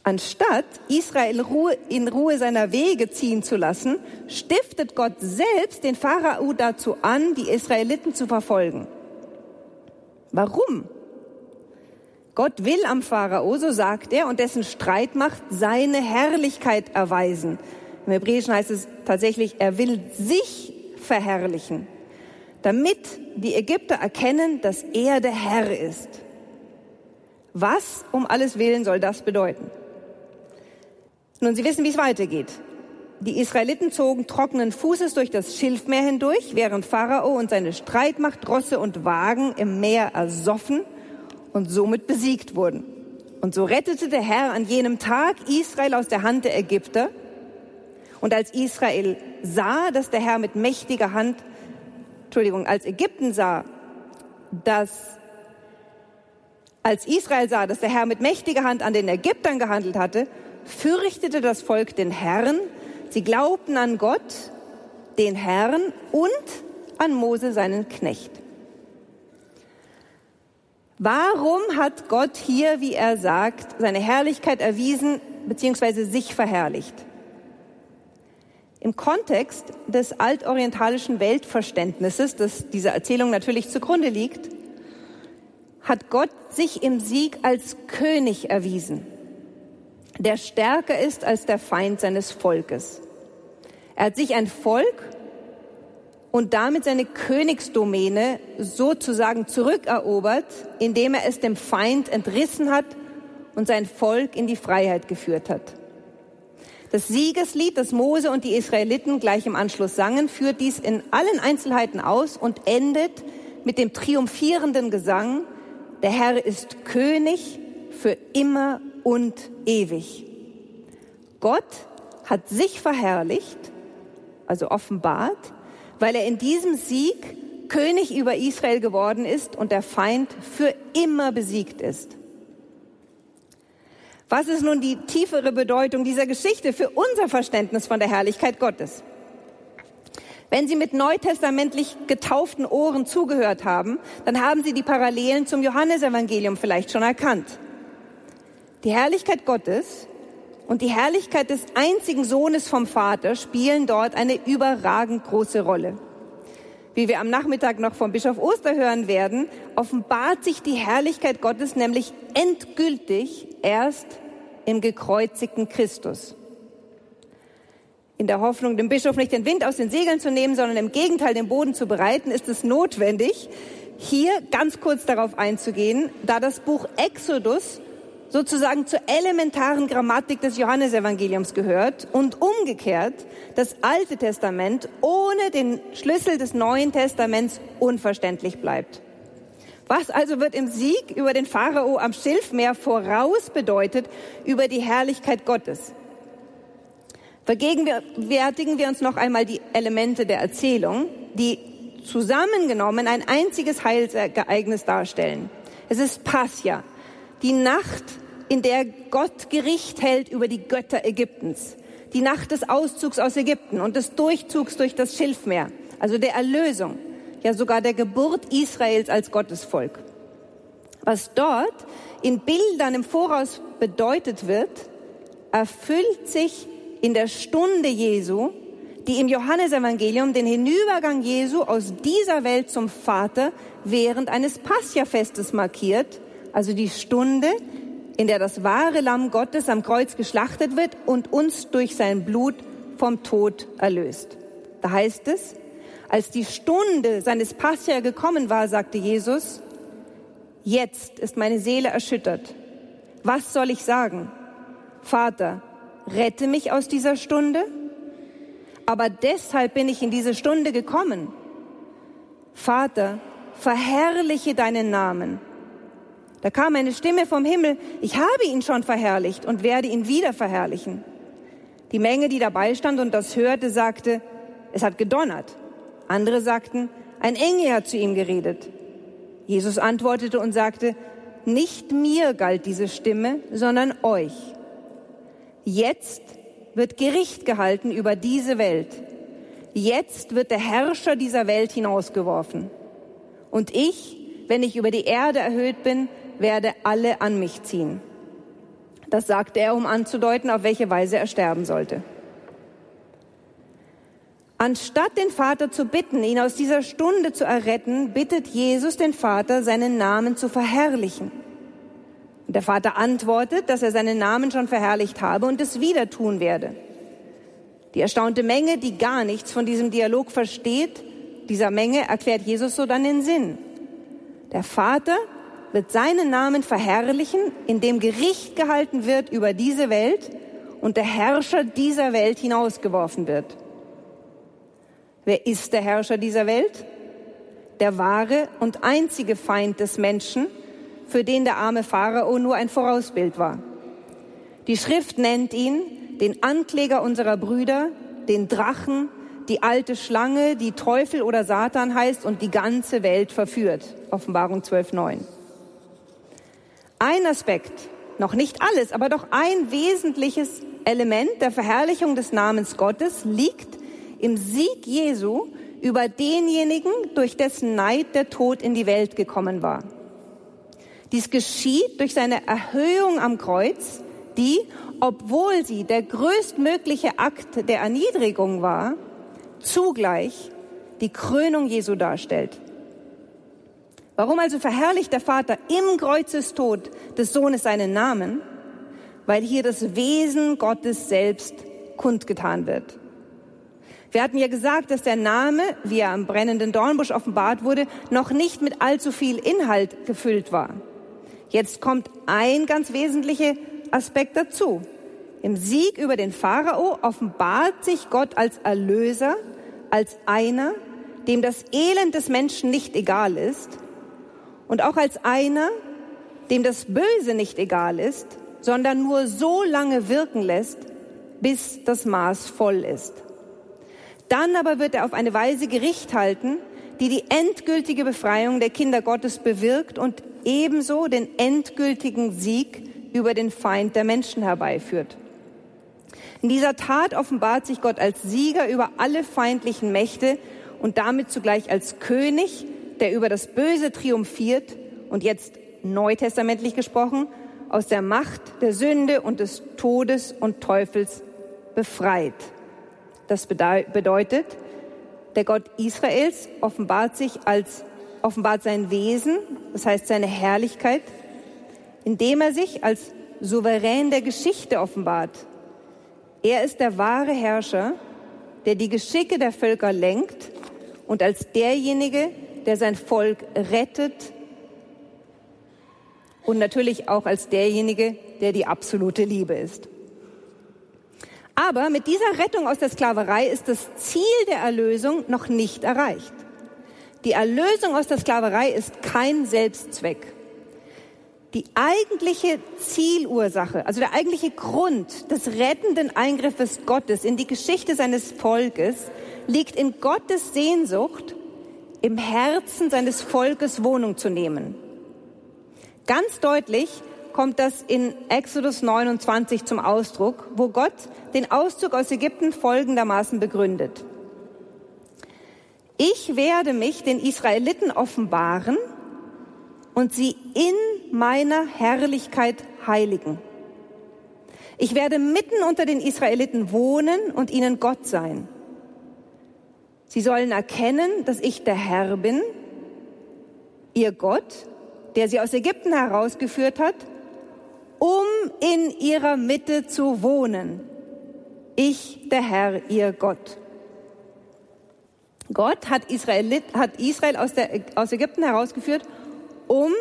Anstatt Israel in Ruhe seiner Wege ziehen zu lassen, stiftet Gott selbst den Pharao dazu an, die Israeliten zu verfolgen. Warum? Gott will am Pharao, so sagt er, und dessen Streitmacht seine Herrlichkeit erweisen, im Hebräischen heißt es tatsächlich, er will sich verherrlichen, damit die Ägypter erkennen, dass er der Herr ist. Was um alles Willen soll das bedeuten? Nun, Sie wissen, wie es weitergeht. Die Israeliten zogen trockenen Fußes durch das Schilfmeer hindurch, während Pharao und seine Streitmacht Rosse und Wagen im Meer ersoffen und somit besiegt wurden. Und so rettete der Herr an jenem Tag Israel aus der Hand der Ägypter. Und als Israel sah, dass der Herr mit mächtiger Hand, Entschuldigung, als Ägypten sah, dass als Israel sah, dass der Herr mit mächtiger Hand an den Ägyptern gehandelt hatte, fürchtete das Volk den Herrn. Sie glaubten an Gott, den Herrn und an Mose, seinen Knecht. Warum hat Gott hier, wie er sagt, seine Herrlichkeit erwiesen bzw. sich verherrlicht? Im Kontext des altorientalischen Weltverständnisses, das dieser Erzählung natürlich zugrunde liegt, hat Gott sich im Sieg als König erwiesen, der stärker ist als der Feind seines Volkes. Er hat sich ein Volk und damit seine Königsdomäne sozusagen zurückerobert, indem er es dem Feind entrissen hat und sein Volk in die Freiheit geführt hat. Das Siegeslied, das Mose und die Israeliten gleich im Anschluss sangen, führt dies in allen Einzelheiten aus und endet mit dem triumphierenden Gesang, der Herr ist König für immer und ewig. Gott hat sich verherrlicht, also offenbart, weil er in diesem Sieg König über Israel geworden ist und der Feind für immer besiegt ist. Was ist nun die tiefere Bedeutung dieser Geschichte für unser Verständnis von der Herrlichkeit Gottes? Wenn Sie mit neutestamentlich getauften Ohren zugehört haben, dann haben Sie die Parallelen zum Johannesevangelium vielleicht schon erkannt. Die Herrlichkeit Gottes und die Herrlichkeit des einzigen Sohnes vom Vater spielen dort eine überragend große Rolle. Wie wir am Nachmittag noch vom Bischof Oster hören werden, offenbart sich die Herrlichkeit Gottes nämlich endgültig erst im gekreuzigten Christus. In der Hoffnung, dem Bischof nicht den Wind aus den Segeln zu nehmen, sondern im Gegenteil den Boden zu bereiten, ist es notwendig, hier ganz kurz darauf einzugehen, da das Buch Exodus sozusagen zur elementaren Grammatik des Johannesevangeliums gehört und umgekehrt das Alte Testament ohne den Schlüssel des Neuen Testaments unverständlich bleibt. Was also wird im Sieg über den Pharao am Schilfmeer voraus bedeutet über die Herrlichkeit Gottes? Vergegenwärtigen wir uns noch einmal die Elemente der Erzählung, die zusammengenommen ein einziges Heilsereignis darstellen. Es ist Pascha, die Nacht, in der Gott Gericht hält über die Götter Ägyptens, die Nacht des Auszugs aus Ägypten und des Durchzugs durch das Schilfmeer, also der Erlösung ja sogar der Geburt Israels als Gottesvolk. Was dort in Bildern im Voraus bedeutet wird, erfüllt sich in der Stunde Jesu, die im Johannesevangelium den Hinübergang Jesu aus dieser Welt zum Vater während eines Pascha-Festes markiert, also die Stunde, in der das wahre Lamm Gottes am Kreuz geschlachtet wird und uns durch sein Blut vom Tod erlöst. Da heißt es, als die Stunde seines Pascha gekommen war, sagte Jesus, jetzt ist meine Seele erschüttert. Was soll ich sagen? Vater, rette mich aus dieser Stunde? Aber deshalb bin ich in diese Stunde gekommen. Vater, verherrliche deinen Namen. Da kam eine Stimme vom Himmel, ich habe ihn schon verherrlicht und werde ihn wieder verherrlichen. Die Menge, die dabei stand und das hörte, sagte, es hat gedonnert. Andere sagten, ein Engel hat zu ihm geredet. Jesus antwortete und sagte, nicht mir galt diese Stimme, sondern euch. Jetzt wird Gericht gehalten über diese Welt. Jetzt wird der Herrscher dieser Welt hinausgeworfen. Und ich, wenn ich über die Erde erhöht bin, werde alle an mich ziehen. Das sagte er, um anzudeuten, auf welche Weise er sterben sollte. Anstatt den Vater zu bitten, ihn aus dieser Stunde zu erretten, bittet Jesus den Vater, seinen Namen zu verherrlichen. Der Vater antwortet, dass er seinen Namen schon verherrlicht habe und es wieder tun werde. Die erstaunte Menge, die gar nichts von diesem Dialog versteht, dieser Menge erklärt Jesus so dann den Sinn. Der Vater wird seinen Namen verherrlichen, indem Gericht gehalten wird über diese Welt und der Herrscher dieser Welt hinausgeworfen wird. Wer ist der Herrscher dieser Welt? Der wahre und einzige Feind des Menschen, für den der arme Pharao nur ein Vorausbild war. Die Schrift nennt ihn den Ankläger unserer Brüder, den Drachen, die alte Schlange, die Teufel oder Satan heißt und die ganze Welt verführt. Offenbarung 12.9. Ein Aspekt, noch nicht alles, aber doch ein wesentliches Element der Verherrlichung des Namens Gottes liegt im Sieg Jesu über denjenigen, durch dessen Neid der Tod in die Welt gekommen war. Dies geschieht durch seine Erhöhung am Kreuz, die, obwohl sie der größtmögliche Akt der Erniedrigung war, zugleich die Krönung Jesu darstellt. Warum also verherrlicht der Vater im Kreuzestod des Sohnes seinen Namen? Weil hier das Wesen Gottes selbst kundgetan wird. Wir hatten ja gesagt, dass der Name, wie er am brennenden Dornbusch offenbart wurde, noch nicht mit allzu viel Inhalt gefüllt war. Jetzt kommt ein ganz wesentlicher Aspekt dazu. Im Sieg über den Pharao offenbart sich Gott als Erlöser, als einer, dem das Elend des Menschen nicht egal ist und auch als einer, dem das Böse nicht egal ist, sondern nur so lange wirken lässt, bis das Maß voll ist. Dann aber wird er auf eine Weise Gericht halten, die die endgültige Befreiung der Kinder Gottes bewirkt und ebenso den endgültigen Sieg über den Feind der Menschen herbeiführt. In dieser Tat offenbart sich Gott als Sieger über alle feindlichen Mächte und damit zugleich als König, der über das Böse triumphiert und jetzt neutestamentlich gesprochen, aus der Macht der Sünde und des Todes und Teufels befreit. Das bedeutet, der Gott Israels offenbart sich als, offenbart sein Wesen, das heißt seine Herrlichkeit, indem er sich als Souverän der Geschichte offenbart. Er ist der wahre Herrscher, der die Geschicke der Völker lenkt und als derjenige, der sein Volk rettet und natürlich auch als derjenige, der die absolute Liebe ist. Aber mit dieser Rettung aus der Sklaverei ist das Ziel der Erlösung noch nicht erreicht. Die Erlösung aus der Sklaverei ist kein Selbstzweck. Die eigentliche Zielursache, also der eigentliche Grund des rettenden Eingriffes Gottes in die Geschichte seines Volkes liegt in Gottes Sehnsucht, im Herzen seines Volkes Wohnung zu nehmen. Ganz deutlich kommt das in Exodus 29 zum Ausdruck, wo Gott den Auszug aus Ägypten folgendermaßen begründet. Ich werde mich den Israeliten offenbaren und sie in meiner Herrlichkeit heiligen. Ich werde mitten unter den Israeliten wohnen und ihnen Gott sein. Sie sollen erkennen, dass ich der Herr bin, ihr Gott, der sie aus Ägypten herausgeführt hat, in ihrer Mitte zu wohnen. Ich, der Herr, ihr Gott. Gott hat Israel, hat Israel aus, der, aus Ägypten herausgeführt, um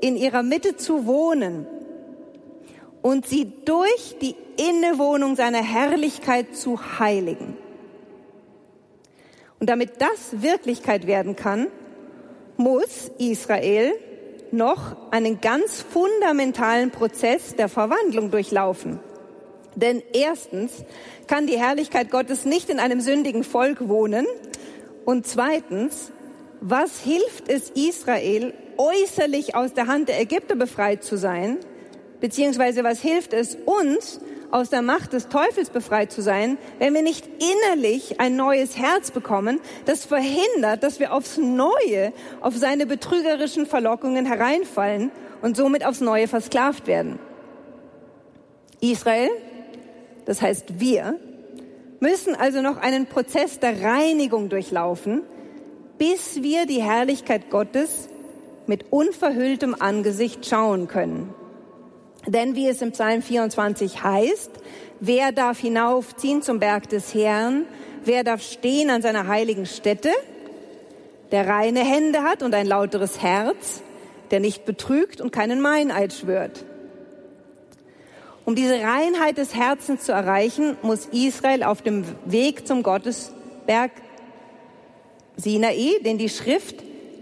in ihrer Mitte zu wohnen und sie durch die Innewohnung seiner Herrlichkeit zu heiligen. Und damit das Wirklichkeit werden kann, muss Israel noch einen ganz fundamentalen Prozess der Verwandlung durchlaufen. Denn erstens kann die Herrlichkeit Gottes nicht in einem sündigen Volk wohnen. Und zweitens, was hilft es Israel, äußerlich aus der Hand der Ägypter befreit zu sein? Beziehungsweise was hilft es uns, aus der Macht des Teufels befreit zu sein, wenn wir nicht innerlich ein neues Herz bekommen, das verhindert, dass wir aufs Neue auf seine betrügerischen Verlockungen hereinfallen und somit aufs Neue versklavt werden. Israel, das heißt wir, müssen also noch einen Prozess der Reinigung durchlaufen, bis wir die Herrlichkeit Gottes mit unverhülltem Angesicht schauen können. Denn wie es im Psalm 24 heißt, wer darf hinaufziehen zum Berg des Herrn? Wer darf stehen an seiner heiligen Stätte? Der reine Hände hat und ein lauteres Herz, der nicht betrügt und keinen Meineid schwört. Um diese Reinheit des Herzens zu erreichen, muss Israel auf dem Weg zum Gottesberg Sinai, den die Schrift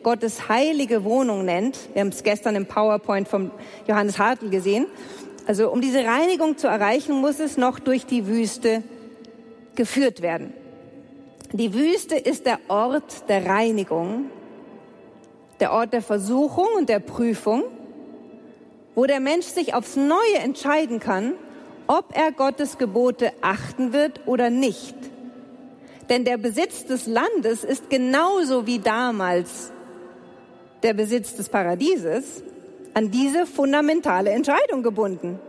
Gottes heilige Wohnung nennt. Wir haben es gestern im PowerPoint vom Johannes Hartl gesehen. Also um diese Reinigung zu erreichen, muss es noch durch die Wüste geführt werden. Die Wüste ist der Ort der Reinigung, der Ort der Versuchung und der Prüfung wo der Mensch sich aufs Neue entscheiden kann, ob er Gottes Gebote achten wird oder nicht. Denn der Besitz des Landes ist genauso wie damals der Besitz des Paradieses an diese fundamentale Entscheidung gebunden.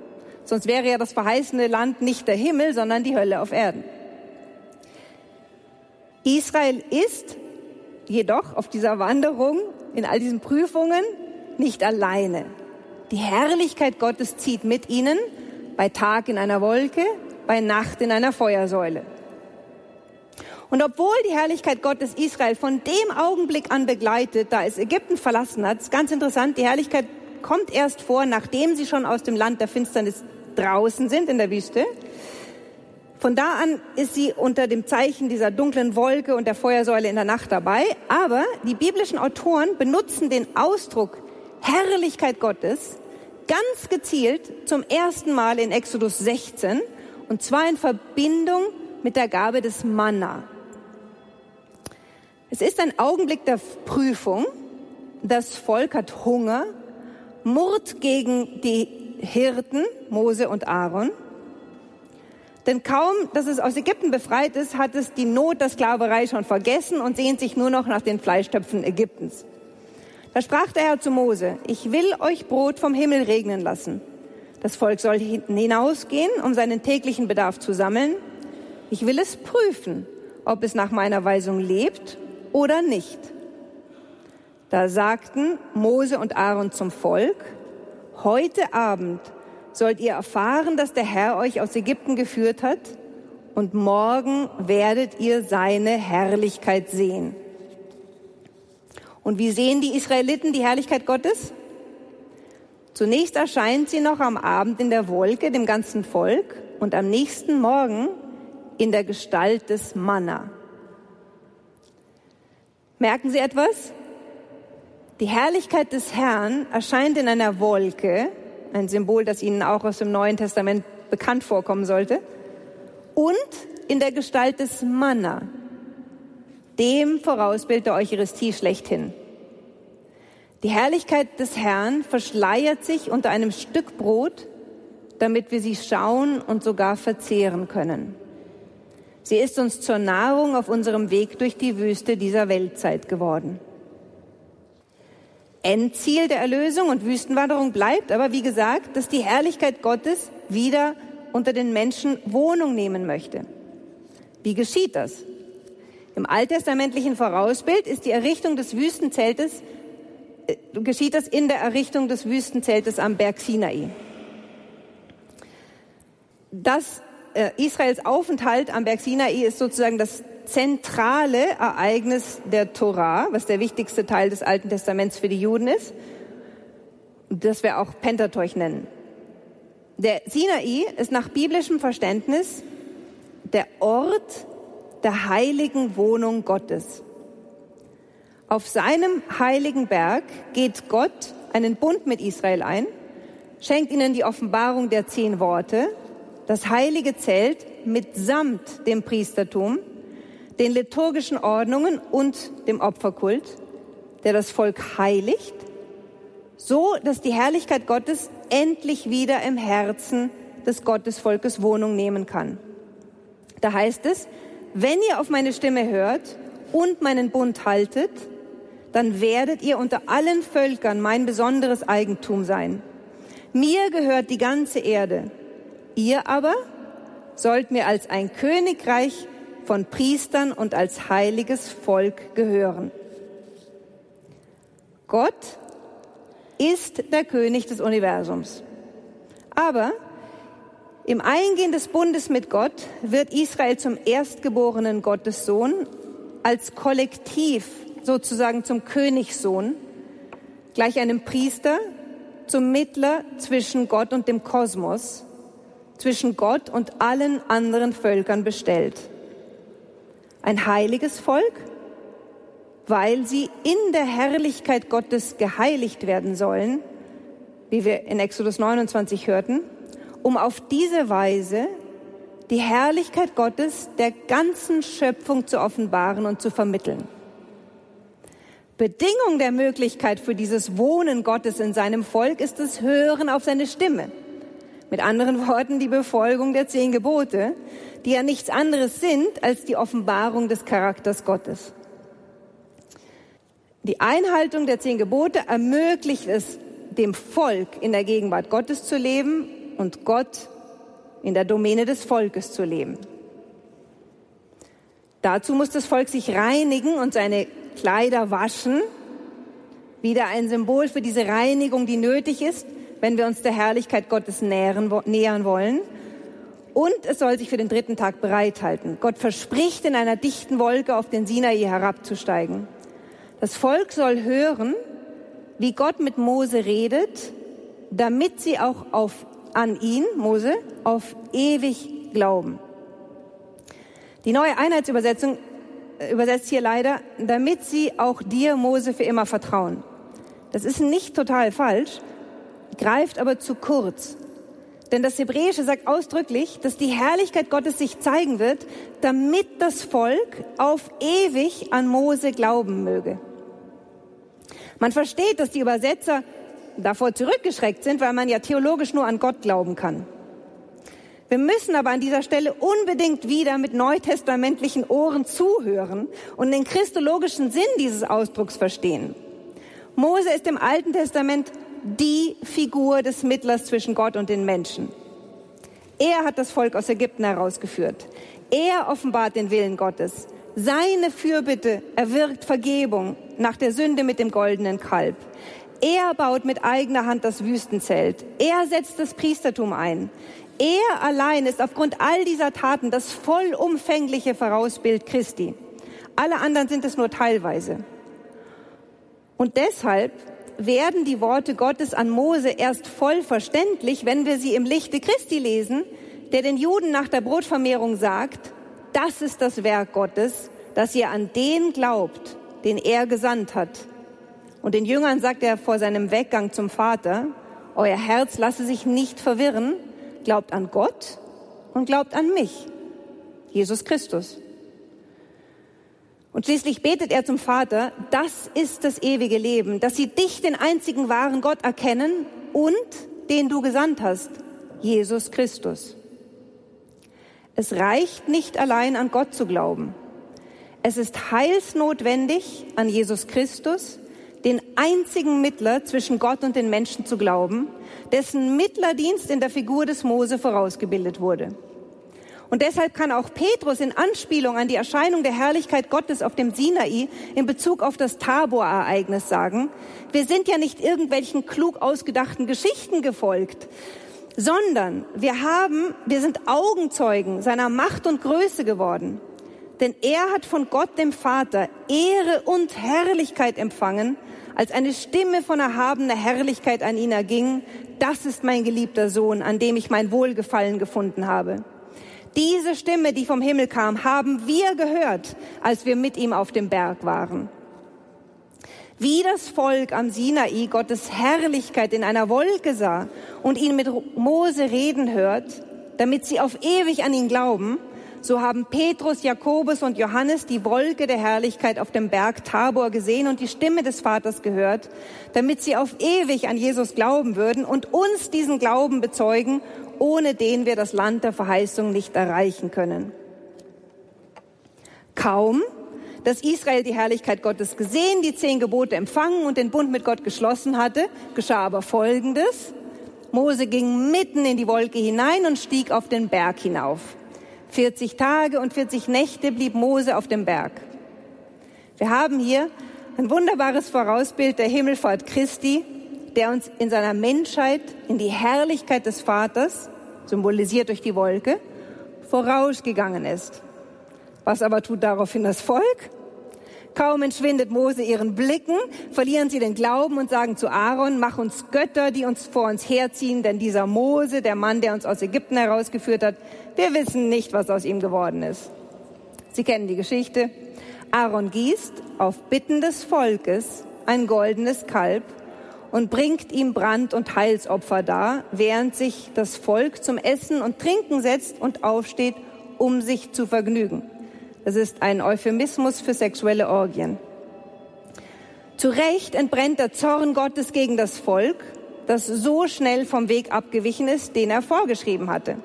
Sonst wäre ja das verheißene Land nicht der Himmel, sondern die Hölle auf Erden. Israel ist jedoch auf dieser Wanderung, in all diesen Prüfungen, nicht alleine. Die Herrlichkeit Gottes zieht mit ihnen, bei Tag in einer Wolke, bei Nacht in einer Feuersäule. Und obwohl die Herrlichkeit Gottes Israel von dem Augenblick an begleitet, da es Ägypten verlassen hat, ist ganz interessant, die Herrlichkeit kommt erst vor, nachdem sie schon aus dem Land der Finsternis draußen sind in der Wüste. Von da an ist sie unter dem Zeichen dieser dunklen Wolke und der Feuersäule in der Nacht dabei. Aber die biblischen Autoren benutzen den Ausdruck Herrlichkeit Gottes ganz gezielt zum ersten Mal in Exodus 16 und zwar in Verbindung mit der Gabe des Manna. Es ist ein Augenblick der Prüfung. Das Volk hat Hunger, murrt gegen die Hirten, Mose und Aaron. Denn kaum, dass es aus Ägypten befreit ist, hat es die Not der Sklaverei schon vergessen und sehnt sich nur noch nach den Fleischtöpfen Ägyptens. Da sprach der Herr zu Mose, ich will euch Brot vom Himmel regnen lassen. Das Volk soll hinausgehen, um seinen täglichen Bedarf zu sammeln. Ich will es prüfen, ob es nach meiner Weisung lebt oder nicht. Da sagten Mose und Aaron zum Volk, heute Abend sollt ihr erfahren, dass der Herr euch aus Ägypten geführt hat, und morgen werdet ihr seine Herrlichkeit sehen. Und wie sehen die Israeliten die Herrlichkeit Gottes? Zunächst erscheint sie noch am Abend in der Wolke dem ganzen Volk und am nächsten Morgen in der Gestalt des Manna. Merken Sie etwas? Die Herrlichkeit des Herrn erscheint in einer Wolke, ein Symbol, das Ihnen auch aus dem Neuen Testament bekannt vorkommen sollte, und in der Gestalt des Manna, dem Vorausbild der Eucharistie schlechthin. Die Herrlichkeit des Herrn verschleiert sich unter einem Stück Brot, damit wir sie schauen und sogar verzehren können. Sie ist uns zur Nahrung auf unserem Weg durch die Wüste dieser Weltzeit geworden. Endziel der Erlösung und Wüstenwanderung bleibt aber, wie gesagt, dass die Herrlichkeit Gottes wieder unter den Menschen Wohnung nehmen möchte. Wie geschieht das? Im alttestamentlichen Vorausbild ist die Errichtung des Wüstenzeltes, äh, geschieht das in der Errichtung des Wüstenzeltes am Berg Sinai. Das Israels Aufenthalt am Berg Sinai ist sozusagen das zentrale Ereignis der Torah, was der wichtigste Teil des Alten Testaments für die Juden ist, das wir auch Pentateuch nennen. Der Sinai ist nach biblischem Verständnis der Ort, der heiligen Wohnung Gottes. Auf seinem heiligen Berg geht Gott einen Bund mit Israel ein, schenkt ihnen die Offenbarung der zehn Worte, das heilige Zelt mitsamt dem Priestertum, den liturgischen Ordnungen und dem Opferkult, der das Volk heiligt, so dass die Herrlichkeit Gottes endlich wieder im Herzen des Gottesvolkes Wohnung nehmen kann. Da heißt es, wenn ihr auf meine Stimme hört und meinen Bund haltet, dann werdet ihr unter allen Völkern mein besonderes Eigentum sein. Mir gehört die ganze Erde. Ihr aber sollt mir als ein Königreich von Priestern und als heiliges Volk gehören. Gott ist der König des Universums. Aber im Eingehen des Bundes mit Gott wird Israel zum erstgeborenen Gottessohn, als Kollektiv sozusagen zum Königssohn, gleich einem Priester, zum Mittler zwischen Gott und dem Kosmos zwischen Gott und allen anderen Völkern bestellt. Ein heiliges Volk, weil sie in der Herrlichkeit Gottes geheiligt werden sollen, wie wir in Exodus 29 hörten, um auf diese Weise die Herrlichkeit Gottes der ganzen Schöpfung zu offenbaren und zu vermitteln. Bedingung der Möglichkeit für dieses Wohnen Gottes in seinem Volk ist das Hören auf seine Stimme. Mit anderen Worten die Befolgung der zehn Gebote, die ja nichts anderes sind als die Offenbarung des Charakters Gottes. Die Einhaltung der zehn Gebote ermöglicht es dem Volk in der Gegenwart Gottes zu leben und Gott in der Domäne des Volkes zu leben. Dazu muss das Volk sich reinigen und seine Kleider waschen. Wieder ein Symbol für diese Reinigung, die nötig ist, wenn wir uns der Herrlichkeit Gottes nähern, nähern wollen. Und es soll sich für den dritten Tag bereithalten. Gott verspricht, in einer dichten Wolke auf den Sinai herabzusteigen. Das Volk soll hören, wie Gott mit Mose redet, damit sie auch auf, an ihn, Mose, auf ewig glauben. Die neue Einheitsübersetzung äh, übersetzt hier leider, damit sie auch dir, Mose, für immer vertrauen. Das ist nicht total falsch, greift aber zu kurz. Denn das Hebräische sagt ausdrücklich, dass die Herrlichkeit Gottes sich zeigen wird, damit das Volk auf ewig an Mose glauben möge. Man versteht, dass die Übersetzer davor zurückgeschreckt sind, weil man ja theologisch nur an Gott glauben kann. Wir müssen aber an dieser Stelle unbedingt wieder mit neutestamentlichen Ohren zuhören und den christologischen Sinn dieses Ausdrucks verstehen. Mose ist im Alten Testament die Figur des Mittlers zwischen Gott und den Menschen. Er hat das Volk aus Ägypten herausgeführt. Er offenbart den Willen Gottes. Seine Fürbitte erwirkt Vergebung nach der Sünde mit dem goldenen Kalb. Er baut mit eigener Hand das Wüstenzelt. Er setzt das Priestertum ein. Er allein ist aufgrund all dieser Taten das vollumfängliche Vorausbild Christi. Alle anderen sind es nur teilweise. Und deshalb werden die Worte Gottes an Mose erst voll verständlich, wenn wir sie im Lichte Christi lesen, der den Juden nach der Brotvermehrung sagt, das ist das Werk Gottes, dass ihr an den glaubt, den er gesandt hat. Und den Jüngern sagt er vor seinem Weggang zum Vater, euer Herz lasse sich nicht verwirren, glaubt an Gott und glaubt an mich, Jesus Christus. Und schließlich betet er zum Vater, das ist das ewige Leben, dass sie dich, den einzigen wahren Gott, erkennen und den du gesandt hast, Jesus Christus. Es reicht nicht allein an Gott zu glauben. Es ist heilsnotwendig, an Jesus Christus, den einzigen Mittler zwischen Gott und den Menschen zu glauben, dessen Mittlerdienst in der Figur des Mose vorausgebildet wurde. Und deshalb kann auch Petrus in Anspielung an die Erscheinung der Herrlichkeit Gottes auf dem Sinai in Bezug auf das Tabor-Ereignis sagen, wir sind ja nicht irgendwelchen klug ausgedachten Geschichten gefolgt, sondern wir haben, wir sind Augenzeugen seiner Macht und Größe geworden. Denn er hat von Gott dem Vater Ehre und Herrlichkeit empfangen, als eine Stimme von erhabener Herrlichkeit an ihn erging, das ist mein geliebter Sohn, an dem ich mein Wohlgefallen gefunden habe. Diese Stimme, die vom Himmel kam, haben wir gehört, als wir mit ihm auf dem Berg waren. Wie das Volk am Sinai Gottes Herrlichkeit in einer Wolke sah und ihn mit Mose reden hört, damit sie auf ewig an ihn glauben, so haben Petrus, Jakobus und Johannes die Wolke der Herrlichkeit auf dem Berg Tabor gesehen und die Stimme des Vaters gehört, damit sie auf ewig an Jesus glauben würden und uns diesen Glauben bezeugen, ohne den wir das Land der Verheißung nicht erreichen können. Kaum, dass Israel die Herrlichkeit Gottes gesehen, die zehn Gebote empfangen und den Bund mit Gott geschlossen hatte, geschah aber Folgendes. Mose ging mitten in die Wolke hinein und stieg auf den Berg hinauf. 40 Tage und 40 Nächte blieb Mose auf dem Berg. Wir haben hier ein wunderbares Vorausbild der Himmelfahrt Christi, der uns in seiner Menschheit in die Herrlichkeit des Vaters, symbolisiert durch die Wolke, vorausgegangen ist. Was aber tut daraufhin das Volk? Kaum entschwindet Mose ihren Blicken, verlieren sie den Glauben und sagen zu Aaron, mach uns Götter, die uns vor uns herziehen, denn dieser Mose, der Mann, der uns aus Ägypten herausgeführt hat, wir wissen nicht, was aus ihm geworden ist. Sie kennen die Geschichte. Aaron gießt auf Bitten des Volkes ein goldenes Kalb und bringt ihm Brand- und Heilsopfer dar, während sich das Volk zum Essen und Trinken setzt und aufsteht, um sich zu vergnügen. Das ist ein Euphemismus für sexuelle Orgien. Zu Recht entbrennt der Zorn Gottes gegen das Volk, das so schnell vom Weg abgewichen ist, den er vorgeschrieben hatte.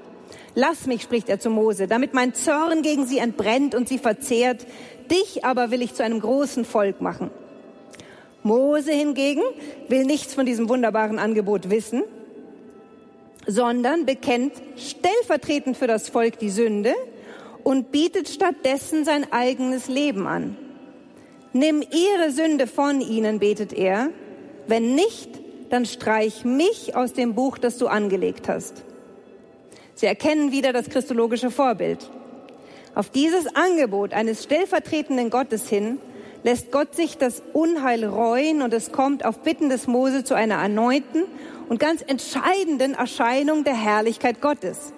Lass mich, spricht er zu Mose, damit mein Zorn gegen sie entbrennt und sie verzehrt. Dich aber will ich zu einem großen Volk machen. Mose hingegen will nichts von diesem wunderbaren Angebot wissen, sondern bekennt stellvertretend für das Volk die Sünde und bietet stattdessen sein eigenes Leben an. Nimm ihre Sünde von ihnen, betet er. Wenn nicht, dann streich mich aus dem Buch, das du angelegt hast. Sie erkennen wieder das christologische Vorbild. Auf dieses Angebot eines stellvertretenden Gottes hin lässt Gott sich das Unheil reuen und es kommt auf Bitten des Mose zu einer erneuten und ganz entscheidenden Erscheinung der Herrlichkeit Gottes.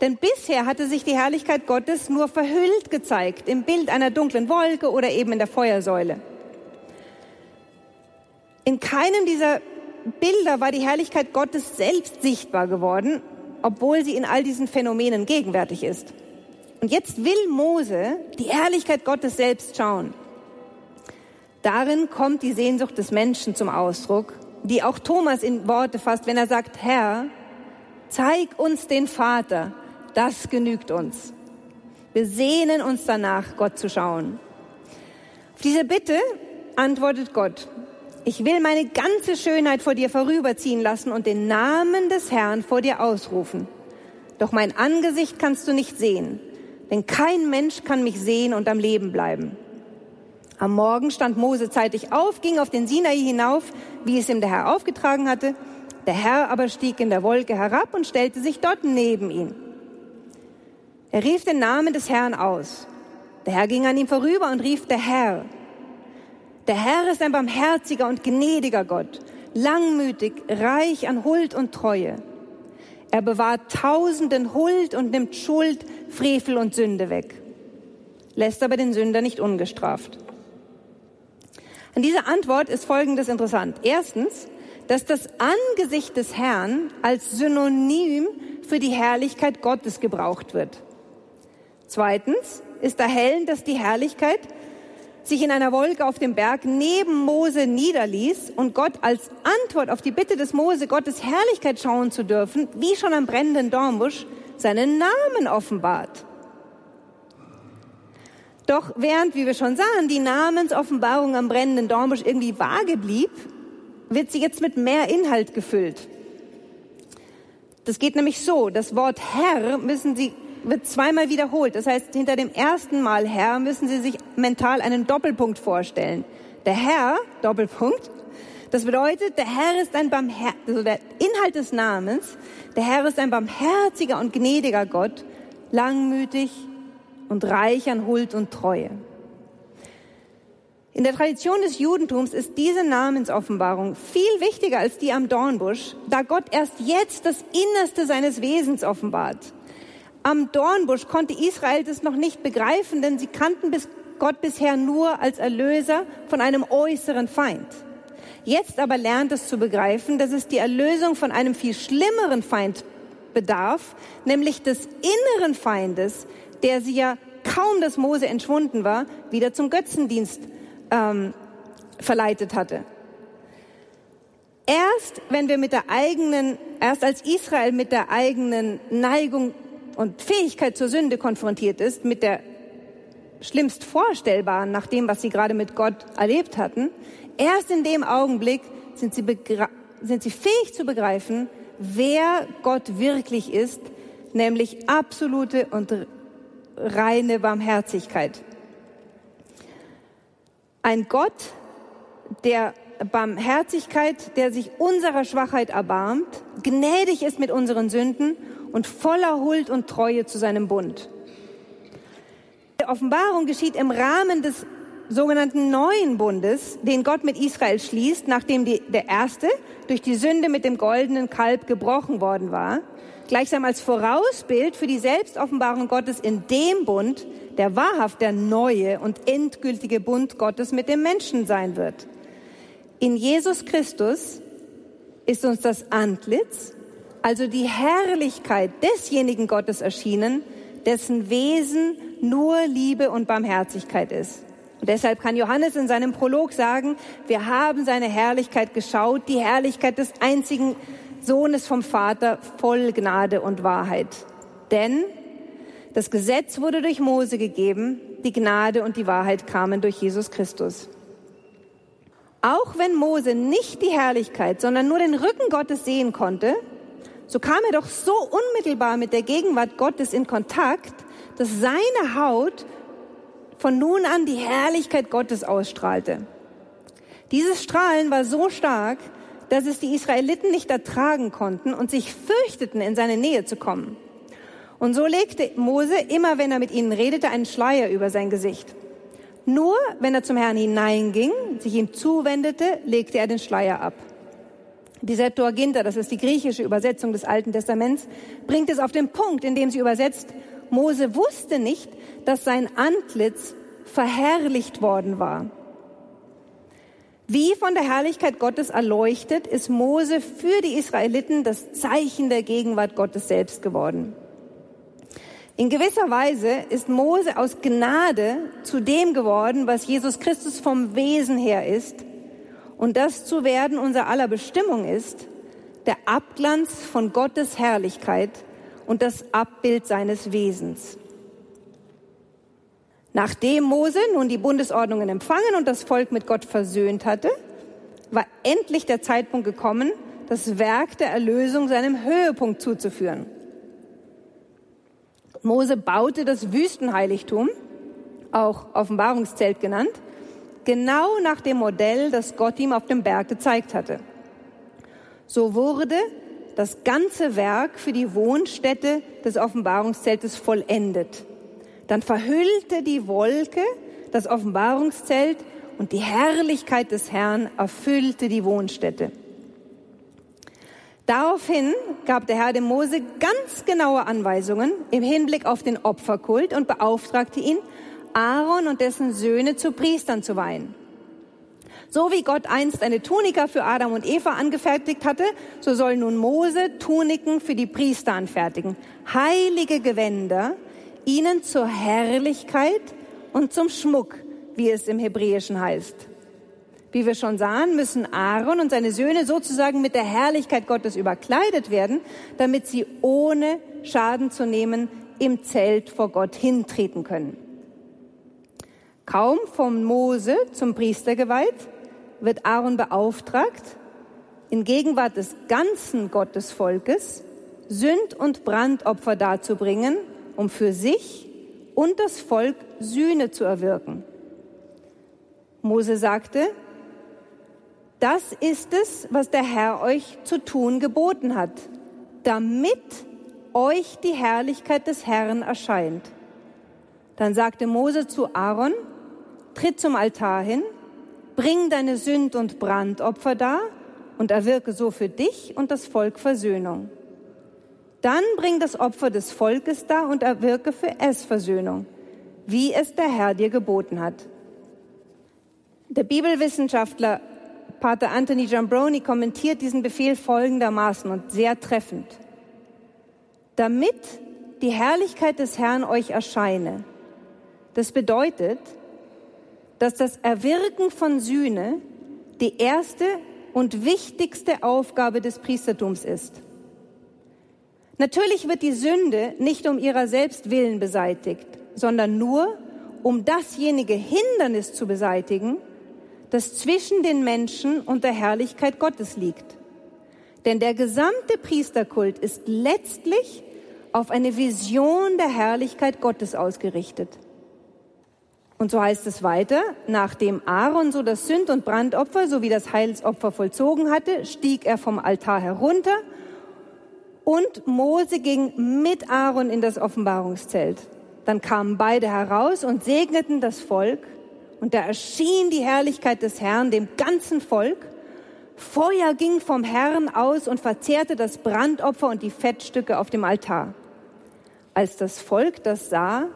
Denn bisher hatte sich die Herrlichkeit Gottes nur verhüllt gezeigt, im Bild einer dunklen Wolke oder eben in der Feuersäule. In keinem dieser Bilder war die Herrlichkeit Gottes selbst sichtbar geworden, obwohl sie in all diesen Phänomenen gegenwärtig ist. Und jetzt will Mose die Herrlichkeit Gottes selbst schauen. Darin kommt die Sehnsucht des Menschen zum Ausdruck, die auch Thomas in Worte fasst, wenn er sagt, Herr, zeig uns den Vater, das genügt uns. Wir sehnen uns danach, Gott zu schauen. Auf diese Bitte antwortet Gott, ich will meine ganze Schönheit vor dir vorüberziehen lassen und den Namen des Herrn vor dir ausrufen. Doch mein Angesicht kannst du nicht sehen, denn kein Mensch kann mich sehen und am Leben bleiben. Am Morgen stand Mose zeitig auf, ging auf den Sinai hinauf, wie es ihm der Herr aufgetragen hatte. Der Herr aber stieg in der Wolke herab und stellte sich dort neben ihn. Er rief den Namen des Herrn aus. Der Herr ging an ihm vorüber und rief, der Herr. Der Herr ist ein barmherziger und gnädiger Gott, langmütig, reich an Huld und Treue. Er bewahrt Tausenden Huld und nimmt Schuld, Frevel und Sünde weg, lässt aber den Sünder nicht ungestraft. An dieser Antwort ist Folgendes interessant. Erstens, dass das Angesicht des Herrn als Synonym für die Herrlichkeit Gottes gebraucht wird. Zweitens ist erhellend, dass die Herrlichkeit sich in einer Wolke auf dem Berg neben Mose niederließ und Gott als Antwort auf die Bitte des Mose, Gottes Herrlichkeit schauen zu dürfen, wie schon am brennenden Dornbusch, seinen Namen offenbart. Doch während, wie wir schon sahen, die Namensoffenbarung am brennenden Dornbusch irgendwie vage blieb, wird sie jetzt mit mehr Inhalt gefüllt. Das geht nämlich so, das Wort Herr müssen Sie wird zweimal wiederholt. Das heißt, hinter dem ersten Mal Herr müssen Sie sich mental einen Doppelpunkt vorstellen. Der Herr, Doppelpunkt, das bedeutet, der Herr ist ein Barmher also der Inhalt des Namens, der Herr ist ein barmherziger und gnädiger Gott, langmütig und reich an Huld und Treue. In der Tradition des Judentums ist diese Namensoffenbarung viel wichtiger als die am Dornbusch, da Gott erst jetzt das Innerste seines Wesens offenbart. Am Dornbusch konnte Israel das noch nicht begreifen, denn sie kannten Gott bisher nur als Erlöser von einem äußeren Feind. Jetzt aber lernt es zu begreifen, dass es die Erlösung von einem viel schlimmeren Feind bedarf, nämlich des inneren Feindes, der sie ja kaum, dass Mose entschwunden war, wieder zum Götzendienst ähm, verleitet hatte. Erst wenn wir mit der eigenen, erst als Israel mit der eigenen Neigung und Fähigkeit zur Sünde konfrontiert ist, mit der schlimmst vorstellbaren, nach dem, was sie gerade mit Gott erlebt hatten, erst in dem Augenblick sind sie, sind sie fähig zu begreifen, wer Gott wirklich ist, nämlich absolute und reine Barmherzigkeit. Ein Gott, der Barmherzigkeit, der sich unserer Schwachheit erbarmt, gnädig ist mit unseren Sünden und voller Huld und Treue zu seinem Bund. Die Offenbarung geschieht im Rahmen des sogenannten neuen Bundes, den Gott mit Israel schließt, nachdem die, der erste durch die Sünde mit dem goldenen Kalb gebrochen worden war, gleichsam als Vorausbild für die Selbstoffenbarung Gottes in dem Bund, der wahrhaft der neue und endgültige Bund Gottes mit dem Menschen sein wird. In Jesus Christus ist uns das Antlitz, also die Herrlichkeit desjenigen Gottes erschienen, dessen Wesen nur Liebe und Barmherzigkeit ist. Und deshalb kann Johannes in seinem Prolog sagen, wir haben seine Herrlichkeit geschaut, die Herrlichkeit des einzigen Sohnes vom Vater, voll Gnade und Wahrheit. Denn das Gesetz wurde durch Mose gegeben, die Gnade und die Wahrheit kamen durch Jesus Christus. Auch wenn Mose nicht die Herrlichkeit, sondern nur den Rücken Gottes sehen konnte, so kam er doch so unmittelbar mit der Gegenwart Gottes in Kontakt, dass seine Haut von nun an die Herrlichkeit Gottes ausstrahlte. Dieses Strahlen war so stark, dass es die Israeliten nicht ertragen konnten und sich fürchteten, in seine Nähe zu kommen. Und so legte Mose immer, wenn er mit ihnen redete, einen Schleier über sein Gesicht. Nur wenn er zum Herrn hineinging, sich ihm zuwendete, legte er den Schleier ab. Die Septuaginta, das ist die griechische Übersetzung des Alten Testaments, bringt es auf den Punkt, in dem sie übersetzt, Mose wusste nicht, dass sein Antlitz verherrlicht worden war. Wie von der Herrlichkeit Gottes erleuchtet, ist Mose für die Israeliten das Zeichen der Gegenwart Gottes selbst geworden. In gewisser Weise ist Mose aus Gnade zu dem geworden, was Jesus Christus vom Wesen her ist. Und das zu werden unser aller Bestimmung ist, der Abglanz von Gottes Herrlichkeit und das Abbild seines Wesens. Nachdem Mose nun die Bundesordnungen empfangen und das Volk mit Gott versöhnt hatte, war endlich der Zeitpunkt gekommen, das Werk der Erlösung seinem Höhepunkt zuzuführen. Mose baute das Wüstenheiligtum, auch Offenbarungszelt genannt, genau nach dem Modell, das Gott ihm auf dem Berg gezeigt hatte. So wurde das ganze Werk für die Wohnstätte des Offenbarungszeltes vollendet. Dann verhüllte die Wolke das Offenbarungszelt und die Herrlichkeit des Herrn erfüllte die Wohnstätte. Daraufhin gab der Herr dem Mose ganz genaue Anweisungen im Hinblick auf den Opferkult und beauftragte ihn, Aaron und dessen Söhne zu Priestern zu weihen. So wie Gott einst eine Tunika für Adam und Eva angefertigt hatte, so soll nun Mose Tuniken für die Priester anfertigen. Heilige Gewänder, ihnen zur Herrlichkeit und zum Schmuck, wie es im Hebräischen heißt. Wie wir schon sahen, müssen Aaron und seine Söhne sozusagen mit der Herrlichkeit Gottes überkleidet werden, damit sie ohne Schaden zu nehmen im Zelt vor Gott hintreten können. Kaum vom Mose zum Priester geweiht, wird Aaron beauftragt, in Gegenwart des ganzen Gottesvolkes Sünd- und Brandopfer darzubringen, um für sich und das Volk Sühne zu erwirken. Mose sagte, das ist es, was der Herr euch zu tun geboten hat, damit euch die Herrlichkeit des Herrn erscheint. Dann sagte Mose zu Aaron, tritt zum Altar hin, bring deine Sünd- und Brandopfer dar und erwirke so für dich und das Volk Versöhnung. Dann bring das Opfer des Volkes da und erwirke für es Versöhnung, wie es der Herr dir geboten hat. Der Bibelwissenschaftler Pater Anthony Giambroni kommentiert diesen Befehl folgendermaßen und sehr treffend. Damit die Herrlichkeit des Herrn euch erscheine. Das bedeutet, dass das Erwirken von Sühne die erste und wichtigste Aufgabe des Priestertums ist. Natürlich wird die Sünde nicht um ihrer selbst willen beseitigt, sondern nur um dasjenige Hindernis zu beseitigen, das zwischen den Menschen und der Herrlichkeit Gottes liegt. Denn der gesamte Priesterkult ist letztlich auf eine Vision der Herrlichkeit Gottes ausgerichtet. Und so heißt es weiter, nachdem Aaron so das Sünd- und Brandopfer sowie das Heilsopfer vollzogen hatte, stieg er vom Altar herunter und Mose ging mit Aaron in das Offenbarungszelt. Dann kamen beide heraus und segneten das Volk Und da erschien die Herrlichkeit des Herrn dem ganzen Volk. Feuer ging vom Herrn aus und verzehrte das Brandopfer und die Fettstücke auf dem Altar. Als das Volk das sah,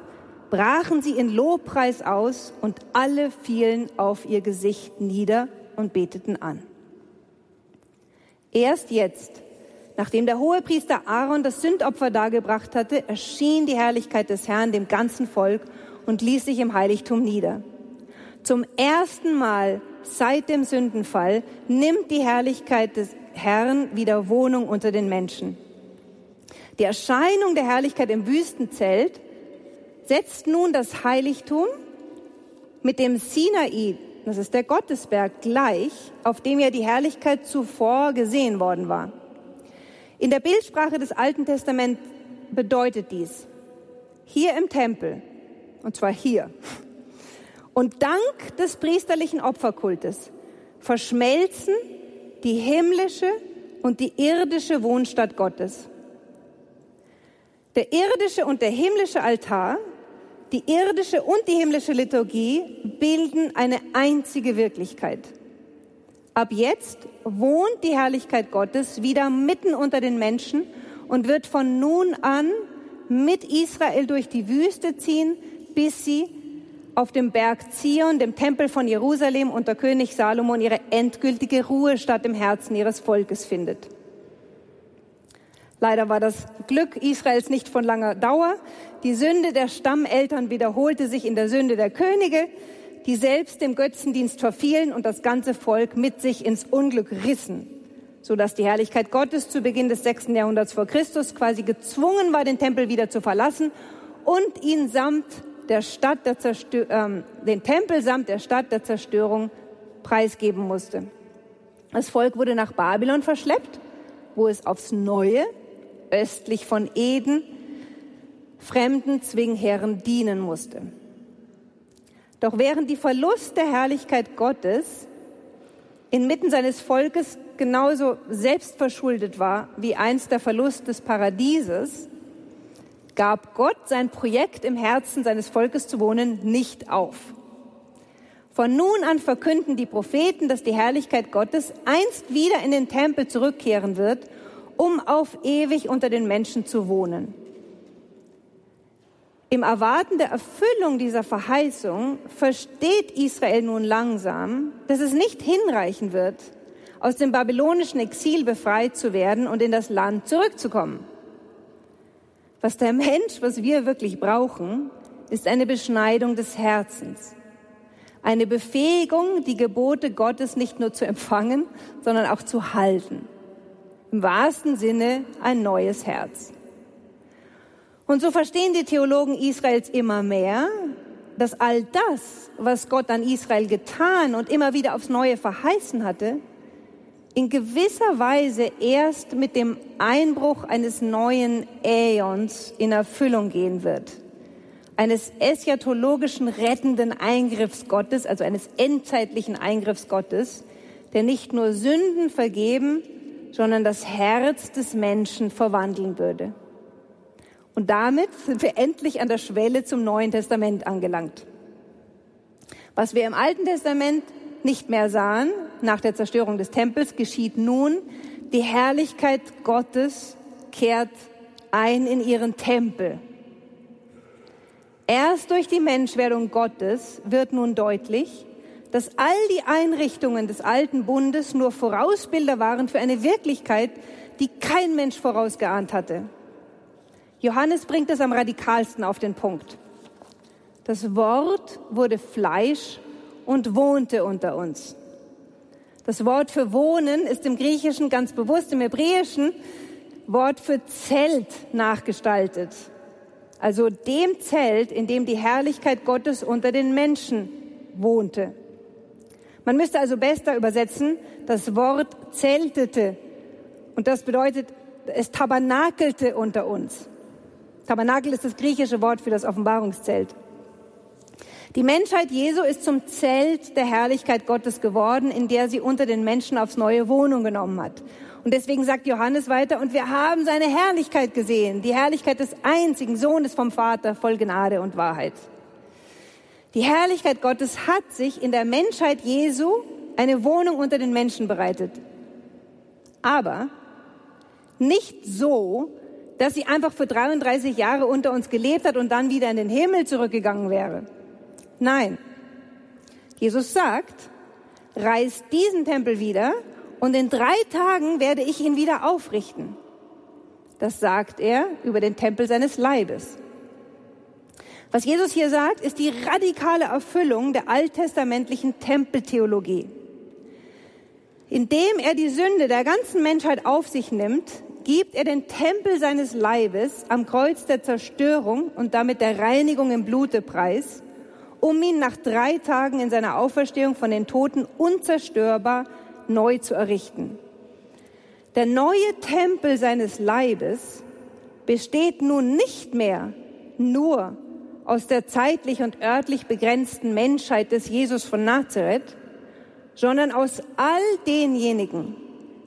brachen sie in Lobpreis aus und alle fielen auf ihr Gesicht nieder und beteten an. Erst jetzt, nachdem der Hohepriester Aaron das Sündopfer dargebracht hatte, erschien die Herrlichkeit des Herrn dem ganzen Volk und ließ sich im Heiligtum nieder. Zum ersten Mal seit dem Sündenfall nimmt die Herrlichkeit des Herrn wieder Wohnung unter den Menschen. Die Erscheinung der Herrlichkeit im Wüstenzelt setzt nun das Heiligtum mit dem Sinai, das ist der Gottesberg, gleich, auf dem ja die Herrlichkeit zuvor gesehen worden war. In der Bildsprache des Alten Testaments bedeutet dies, hier im Tempel, und zwar hier, und dank des priesterlichen Opferkultes verschmelzen die himmlische und die irdische Wohnstadt Gottes. Der irdische und der himmlische Altar die irdische und die himmlische Liturgie bilden eine einzige Wirklichkeit. Ab jetzt wohnt die Herrlichkeit Gottes wieder mitten unter den Menschen und wird von nun an mit Israel durch die Wüste ziehen, bis sie auf dem Berg Zion, dem Tempel von Jerusalem unter König Salomon ihre endgültige Ruhestatt im Herzen ihres Volkes findet. Leider war das Glück Israels nicht von langer Dauer. Die Sünde der Stammeltern wiederholte sich in der Sünde der Könige, die selbst dem Götzendienst verfielen und das ganze Volk mit sich ins Unglück rissen, so dass die Herrlichkeit Gottes zu Beginn des sechsten Jahrhunderts vor Christus quasi gezwungen war, den Tempel wieder zu verlassen und ihn samt der Stadt der Zerstör ähm, den Tempel samt der Stadt der Zerstörung preisgeben musste. Das Volk wurde nach Babylon verschleppt, wo es aufs Neue östlich von Eden fremden Zwingherren dienen musste. Doch während die Verlust der Herrlichkeit Gottes inmitten seines Volkes genauso selbstverschuldet war wie einst der Verlust des Paradieses, gab Gott sein Projekt im Herzen seines Volkes zu wohnen nicht auf. Von nun an verkünden die Propheten, dass die Herrlichkeit Gottes einst wieder in den Tempel zurückkehren wird um auf ewig unter den Menschen zu wohnen. Im Erwarten der Erfüllung dieser Verheißung versteht Israel nun langsam, dass es nicht hinreichen wird, aus dem babylonischen Exil befreit zu werden und in das Land zurückzukommen. Was der Mensch, was wir wirklich brauchen, ist eine Beschneidung des Herzens. Eine Befähigung, die Gebote Gottes nicht nur zu empfangen, sondern auch zu halten im wahrsten Sinne ein neues Herz. Und so verstehen die Theologen Israels immer mehr, dass all das, was Gott an Israel getan und immer wieder aufs Neue verheißen hatte, in gewisser Weise erst mit dem Einbruch eines neuen Äons in Erfüllung gehen wird. Eines eschatologischen rettenden Eingriffs Gottes, also eines endzeitlichen Eingriffs Gottes, der nicht nur Sünden vergeben, sondern das Herz des Menschen verwandeln würde. Und damit sind wir endlich an der Schwelle zum Neuen Testament angelangt. Was wir im Alten Testament nicht mehr sahen, nach der Zerstörung des Tempels, geschieht nun, die Herrlichkeit Gottes kehrt ein in ihren Tempel. Erst durch die Menschwerdung Gottes wird nun deutlich, dass all die Einrichtungen des alten Bundes nur Vorausbilder waren für eine Wirklichkeit, die kein Mensch vorausgeahnt hatte. Johannes bringt es am radikalsten auf den Punkt. Das Wort wurde Fleisch und wohnte unter uns. Das Wort für wohnen ist im Griechischen ganz bewusst, im Hebräischen Wort für Zelt nachgestaltet. Also dem Zelt, in dem die Herrlichkeit Gottes unter den Menschen wohnte. Man müsste also besser übersetzen, das Wort zeltete. Und das bedeutet, es tabernakelte unter uns. Tabernakel ist das griechische Wort für das Offenbarungszelt. Die Menschheit Jesu ist zum Zelt der Herrlichkeit Gottes geworden, in der sie unter den Menschen aufs neue Wohnung genommen hat. Und deswegen sagt Johannes weiter, und wir haben seine Herrlichkeit gesehen, die Herrlichkeit des einzigen Sohnes vom Vater, voll Gnade und Wahrheit. Die Herrlichkeit Gottes hat sich in der Menschheit Jesu eine Wohnung unter den Menschen bereitet. Aber nicht so, dass sie einfach für 33 Jahre unter uns gelebt hat und dann wieder in den Himmel zurückgegangen wäre. Nein. Jesus sagt, reiß diesen Tempel wieder und in drei Tagen werde ich ihn wieder aufrichten. Das sagt er über den Tempel seines Leibes. Was Jesus hier sagt, ist die radikale Erfüllung der alttestamentlichen Tempeltheologie. Indem er die Sünde der ganzen Menschheit auf sich nimmt, gibt er den Tempel seines Leibes am Kreuz der Zerstörung und damit der Reinigung im Blute preis, um ihn nach drei Tagen in seiner Auferstehung von den Toten unzerstörbar neu zu errichten. Der neue Tempel seines Leibes besteht nun nicht mehr nur aus der zeitlich und örtlich begrenzten Menschheit des Jesus von Nazareth, sondern aus all denjenigen,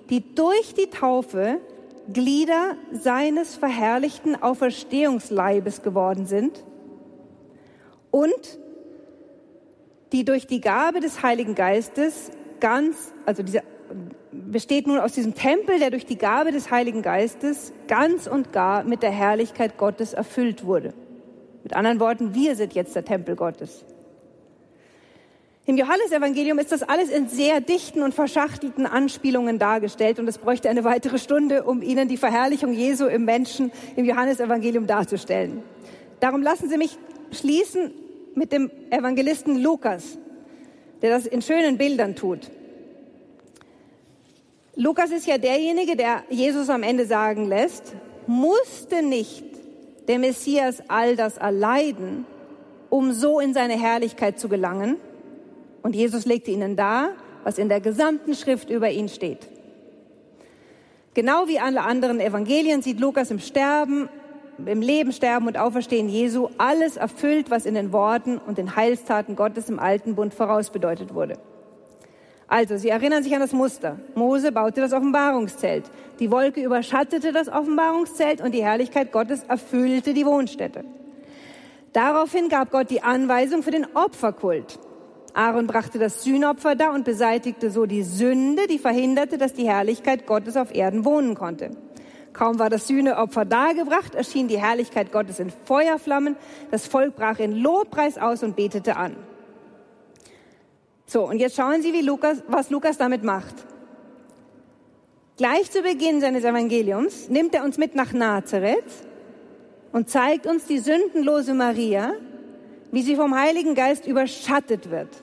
die durch die Taufe Glieder seines verherrlichten Auferstehungsleibes geworden sind und die durch die Gabe des Heiligen Geistes ganz, also dieser besteht nun aus diesem Tempel, der durch die Gabe des Heiligen Geistes ganz und gar mit der Herrlichkeit Gottes erfüllt wurde. Mit anderen Worten, wir sind jetzt der Tempel Gottes. Im Johannesevangelium ist das alles in sehr dichten und verschachtelten Anspielungen dargestellt und es bräuchte eine weitere Stunde, um Ihnen die Verherrlichung Jesu im Menschen im Johannesevangelium darzustellen. Darum lassen Sie mich schließen mit dem Evangelisten Lukas, der das in schönen Bildern tut. Lukas ist ja derjenige, der Jesus am Ende sagen lässt, musste nicht der Messias all das erleiden, um so in seine Herrlichkeit zu gelangen? Und Jesus legte ihnen dar, was in der gesamten Schrift über ihn steht. Genau wie alle anderen Evangelien sieht Lukas im Sterben, im Leben, Sterben und Auferstehen Jesu alles erfüllt, was in den Worten und den Heilstaten Gottes im alten Bund vorausbedeutet wurde. Also, Sie erinnern sich an das Muster. Mose baute das Offenbarungszelt. Die Wolke überschattete das Offenbarungszelt und die Herrlichkeit Gottes erfüllte die Wohnstätte. Daraufhin gab Gott die Anweisung für den Opferkult. Aaron brachte das Sühnopfer da und beseitigte so die Sünde, die verhinderte, dass die Herrlichkeit Gottes auf Erden wohnen konnte. Kaum war das Sühneopfer dargebracht, erschien die Herrlichkeit Gottes in Feuerflammen. Das Volk brach in Lobpreis aus und betete an. So, und jetzt schauen Sie, wie Lukas, was Lukas damit macht. Gleich zu Beginn seines Evangeliums nimmt er uns mit nach Nazareth und zeigt uns die sündenlose Maria, wie sie vom Heiligen Geist überschattet wird.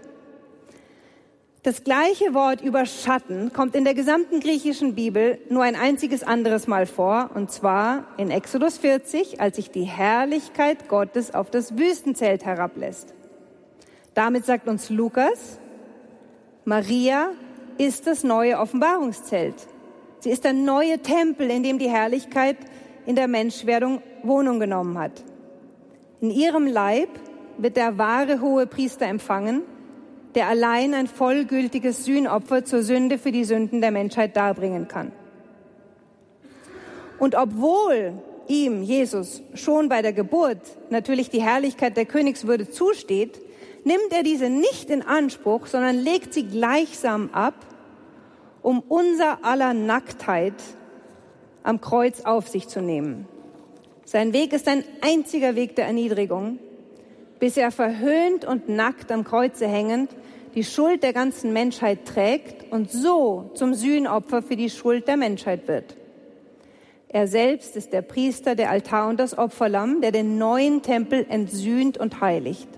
Das gleiche Wort überschatten kommt in der gesamten griechischen Bibel nur ein einziges anderes Mal vor, und zwar in Exodus 40, als sich die Herrlichkeit Gottes auf das Wüstenzelt herablässt. Damit sagt uns Lukas, Maria ist das neue Offenbarungszelt. Sie ist der neue Tempel, in dem die Herrlichkeit in der Menschwerdung Wohnung genommen hat. In ihrem Leib wird der wahre hohe Priester empfangen, der allein ein vollgültiges Sühnopfer zur Sünde für die Sünden der Menschheit darbringen kann. Und obwohl ihm, Jesus, schon bei der Geburt natürlich die Herrlichkeit der Königswürde zusteht, nimmt er diese nicht in Anspruch, sondern legt sie gleichsam ab, um unser aller Nacktheit am Kreuz auf sich zu nehmen. Sein Weg ist ein einziger Weg der Erniedrigung, bis er verhöhnt und nackt am Kreuze hängend die Schuld der ganzen Menschheit trägt und so zum Sühnopfer für die Schuld der Menschheit wird. Er selbst ist der Priester, der Altar und das Opferlamm, der den neuen Tempel entsühnt und heiligt.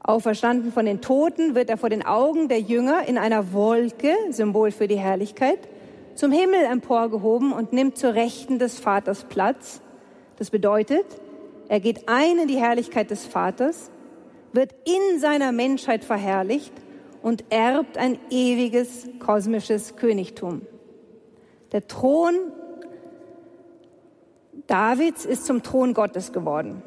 Auferstanden von den Toten wird er vor den Augen der Jünger in einer Wolke, Symbol für die Herrlichkeit, zum Himmel emporgehoben und nimmt zur Rechten des Vaters Platz. Das bedeutet, er geht ein in die Herrlichkeit des Vaters, wird in seiner Menschheit verherrlicht und erbt ein ewiges kosmisches Königtum. Der Thron Davids ist zum Thron Gottes geworden.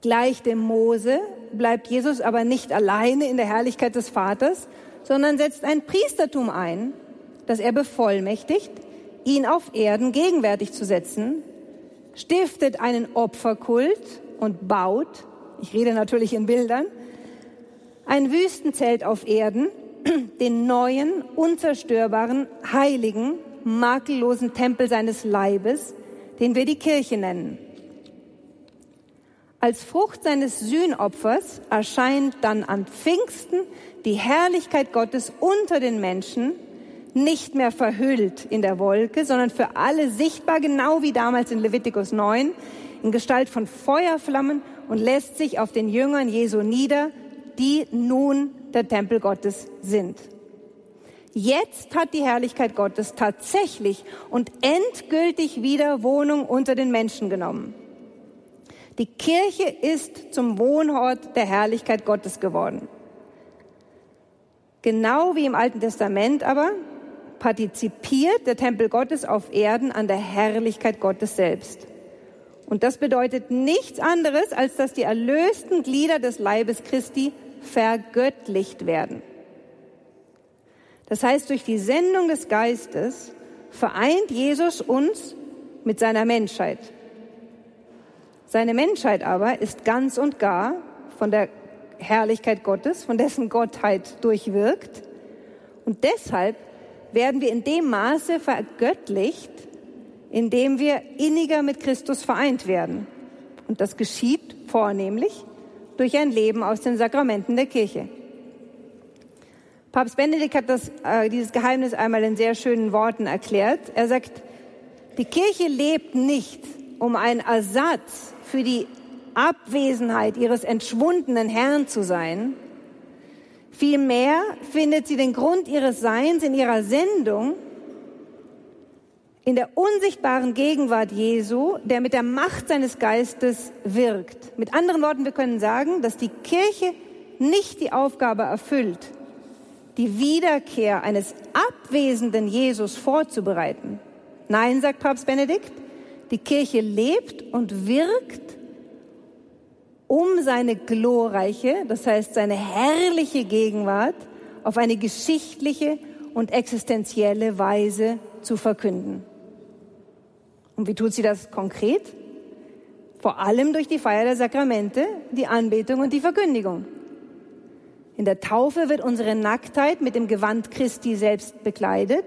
Gleich dem Mose bleibt Jesus aber nicht alleine in der Herrlichkeit des Vaters, sondern setzt ein Priestertum ein, das er bevollmächtigt, ihn auf Erden gegenwärtig zu setzen, stiftet einen Opferkult und baut ich rede natürlich in Bildern, ein Wüstenzelt auf Erden, den neuen, unzerstörbaren, heiligen, makellosen Tempel seines Leibes, den wir die Kirche nennen. Als Frucht seines Sühnopfers erscheint dann an Pfingsten die Herrlichkeit Gottes unter den Menschen, nicht mehr verhüllt in der Wolke, sondern für alle sichtbar, genau wie damals in Levitikus 9, in Gestalt von Feuerflammen und lässt sich auf den Jüngern Jesu nieder, die nun der Tempel Gottes sind. Jetzt hat die Herrlichkeit Gottes tatsächlich und endgültig wieder Wohnung unter den Menschen genommen. Die Kirche ist zum Wohnort der Herrlichkeit Gottes geworden. Genau wie im Alten Testament aber partizipiert der Tempel Gottes auf Erden an der Herrlichkeit Gottes selbst. Und das bedeutet nichts anderes, als dass die erlösten Glieder des Leibes Christi vergöttlicht werden. Das heißt, durch die Sendung des Geistes vereint Jesus uns mit seiner Menschheit. Seine Menschheit aber ist ganz und gar von der Herrlichkeit Gottes, von dessen Gottheit durchwirkt. Und deshalb werden wir in dem Maße vergöttlicht, in dem wir inniger mit Christus vereint werden. Und das geschieht vornehmlich durch ein Leben aus den Sakramenten der Kirche. Papst Benedikt hat das, äh, dieses Geheimnis einmal in sehr schönen Worten erklärt. Er sagt, die Kirche lebt nicht, um ein Ersatz für die Abwesenheit ihres entschwundenen Herrn zu sein. Vielmehr findet sie den Grund ihres Seins in ihrer Sendung in der unsichtbaren Gegenwart Jesu, der mit der Macht seines Geistes wirkt. Mit anderen Worten, wir können sagen, dass die Kirche nicht die Aufgabe erfüllt, die Wiederkehr eines abwesenden Jesus vorzubereiten. Nein, sagt Papst Benedikt, die Kirche lebt und wirkt, um seine glorreiche, das heißt seine herrliche Gegenwart auf eine geschichtliche und existenzielle Weise zu verkünden. Und wie tut sie das konkret? Vor allem durch die Feier der Sakramente, die Anbetung und die Verkündigung. In der Taufe wird unsere Nacktheit mit dem Gewand Christi selbst bekleidet.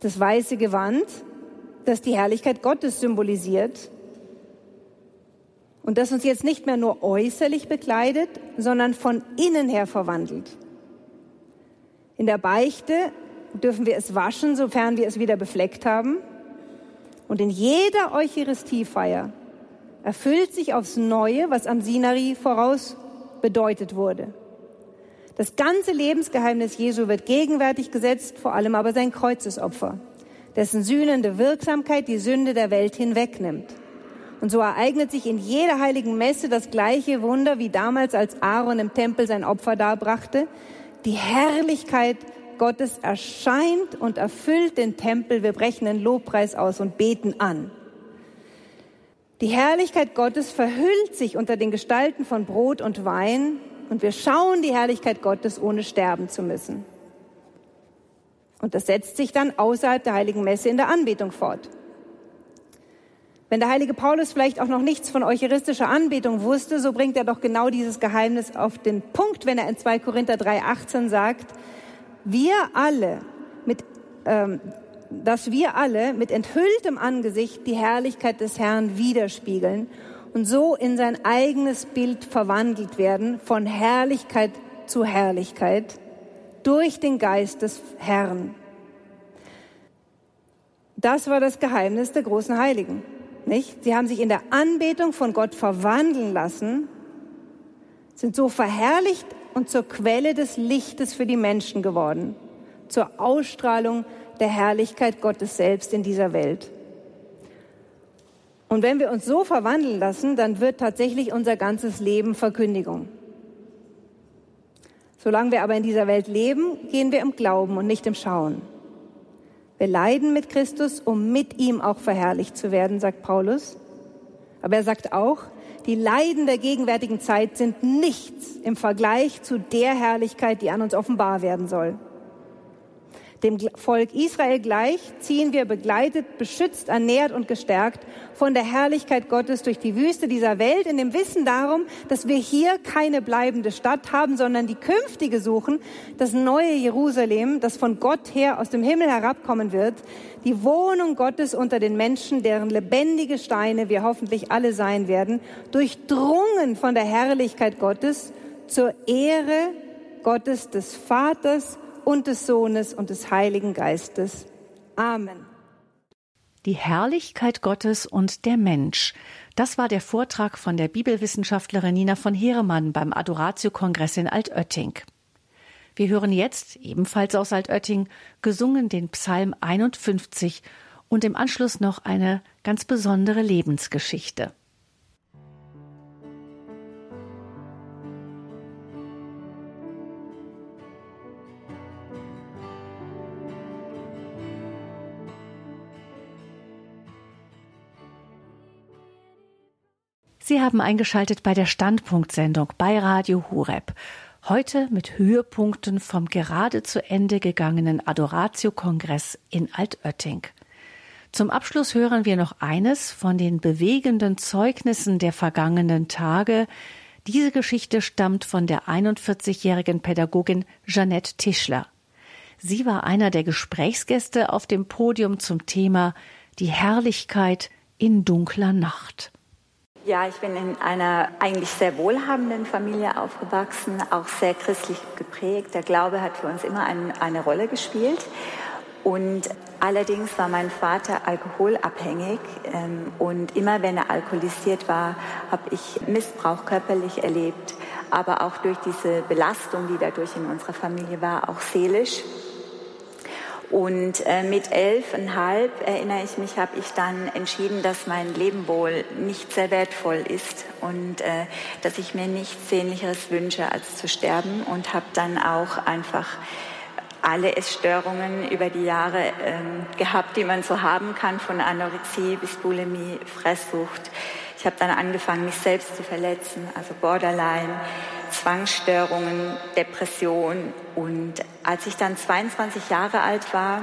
Das weiße Gewand, das die Herrlichkeit Gottes symbolisiert und das uns jetzt nicht mehr nur äußerlich bekleidet, sondern von innen her verwandelt. In der Beichte dürfen wir es waschen, sofern wir es wieder befleckt haben. Und in jeder Eucharistiefeier erfüllt sich aufs Neue, was am Sinai voraus bedeutet wurde. Das ganze Lebensgeheimnis Jesu wird gegenwärtig gesetzt, vor allem aber sein Kreuzesopfer, dessen sühnende Wirksamkeit die Sünde der Welt hinwegnimmt. Und so ereignet sich in jeder heiligen Messe das gleiche Wunder wie damals, als Aaron im Tempel sein Opfer darbrachte. Die Herrlichkeit Gottes erscheint und erfüllt den Tempel. Wir brechen den Lobpreis aus und beten an. Die Herrlichkeit Gottes verhüllt sich unter den Gestalten von Brot und Wein und wir schauen die Herrlichkeit Gottes, ohne sterben zu müssen. Und das setzt sich dann außerhalb der heiligen Messe in der Anbetung fort. Wenn der heilige Paulus vielleicht auch noch nichts von eucharistischer Anbetung wusste, so bringt er doch genau dieses Geheimnis auf den Punkt, wenn er in 2 Korinther 3,18 sagt, wir alle mit, ähm, dass wir alle mit enthülltem Angesicht die Herrlichkeit des Herrn widerspiegeln und so in sein eigenes Bild verwandelt werden, von Herrlichkeit zu Herrlichkeit, durch den Geist des Herrn. Das war das Geheimnis der großen Heiligen, nicht? Sie haben sich in der Anbetung von Gott verwandeln lassen, sind so verherrlicht und zur Quelle des Lichtes für die Menschen geworden, zur Ausstrahlung der Herrlichkeit Gottes selbst in dieser Welt. Und wenn wir uns so verwandeln lassen, dann wird tatsächlich unser ganzes Leben Verkündigung. Solange wir aber in dieser Welt leben, gehen wir im Glauben und nicht im Schauen. Wir leiden mit Christus, um mit ihm auch verherrlicht zu werden, sagt Paulus. Aber er sagt auch, die Leiden der gegenwärtigen Zeit sind nichts im Vergleich zu der Herrlichkeit, die an uns offenbar werden soll. Dem Volk Israel gleich ziehen wir begleitet, beschützt, ernährt und gestärkt von der Herrlichkeit Gottes durch die Wüste dieser Welt in dem Wissen darum, dass wir hier keine bleibende Stadt haben, sondern die künftige suchen, das neue Jerusalem, das von Gott her aus dem Himmel herabkommen wird, die Wohnung Gottes unter den Menschen, deren lebendige Steine wir hoffentlich alle sein werden, durchdrungen von der Herrlichkeit Gottes zur Ehre Gottes des Vaters und des Sohnes und des Heiligen Geistes. Amen. Die Herrlichkeit Gottes und der Mensch. Das war der Vortrag von der Bibelwissenschaftlerin Nina von Heeremann beim Adoratio-Kongress in Altötting. Wir hören jetzt, ebenfalls aus Altötting, gesungen den Psalm 51 und im Anschluss noch eine ganz besondere Lebensgeschichte. Sie haben eingeschaltet bei der Standpunktsendung bei Radio Hureb. Heute mit Höhepunkten vom gerade zu Ende gegangenen Adoratio-Kongress in Altötting. Zum Abschluss hören wir noch eines von den bewegenden Zeugnissen der vergangenen Tage. Diese Geschichte stammt von der 41-jährigen Pädagogin Jeanette Tischler. Sie war einer der Gesprächsgäste auf dem Podium zum Thema Die Herrlichkeit in dunkler Nacht. Ja, ich bin in einer eigentlich sehr wohlhabenden Familie aufgewachsen, auch sehr christlich geprägt. Der Glaube hat für uns immer ein, eine Rolle gespielt. Und allerdings war mein Vater alkoholabhängig ähm, und immer wenn er alkoholisiert war, habe ich Missbrauch körperlich erlebt, aber auch durch diese Belastung, die dadurch in unserer Familie war, auch seelisch. Und äh, mit elfeinhalb, erinnere ich mich, habe ich dann entschieden, dass mein Leben wohl nicht sehr wertvoll ist und äh, dass ich mir nichts Sehnlicheres wünsche, als zu sterben und habe dann auch einfach alle Essstörungen über die Jahre ähm, gehabt, die man so haben kann, von Anorexie bis Bulimie, Fresssucht. Ich habe dann angefangen, mich selbst zu verletzen, also Borderline, Zwangsstörungen, Depression. Und als ich dann 22 Jahre alt war,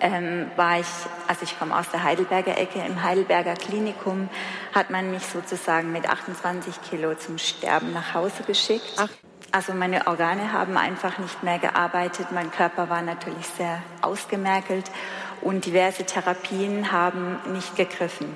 ähm, war ich, also ich komme aus der Heidelberger Ecke, im Heidelberger Klinikum hat man mich sozusagen mit 28 Kilo zum Sterben nach Hause geschickt. Ach. Also meine Organe haben einfach nicht mehr gearbeitet, mein Körper war natürlich sehr ausgemerkelt und diverse Therapien haben nicht gegriffen.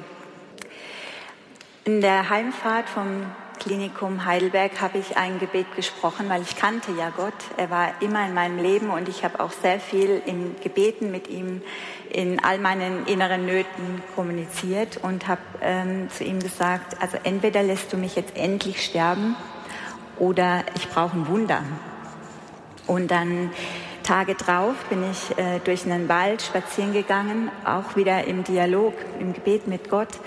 In der Heimfahrt vom Klinikum Heidelberg habe ich ein Gebet gesprochen, weil ich kannte ja Gott. Er war immer in meinem Leben und ich habe auch sehr viel in Gebeten mit ihm in all meinen inneren Nöten kommuniziert und habe ähm, zu ihm gesagt, also entweder lässt du mich jetzt endlich sterben oder ich brauche ein Wunder. Und dann Tage drauf bin ich äh, durch einen Wald spazieren gegangen, auch wieder im Dialog, im Gebet mit Gott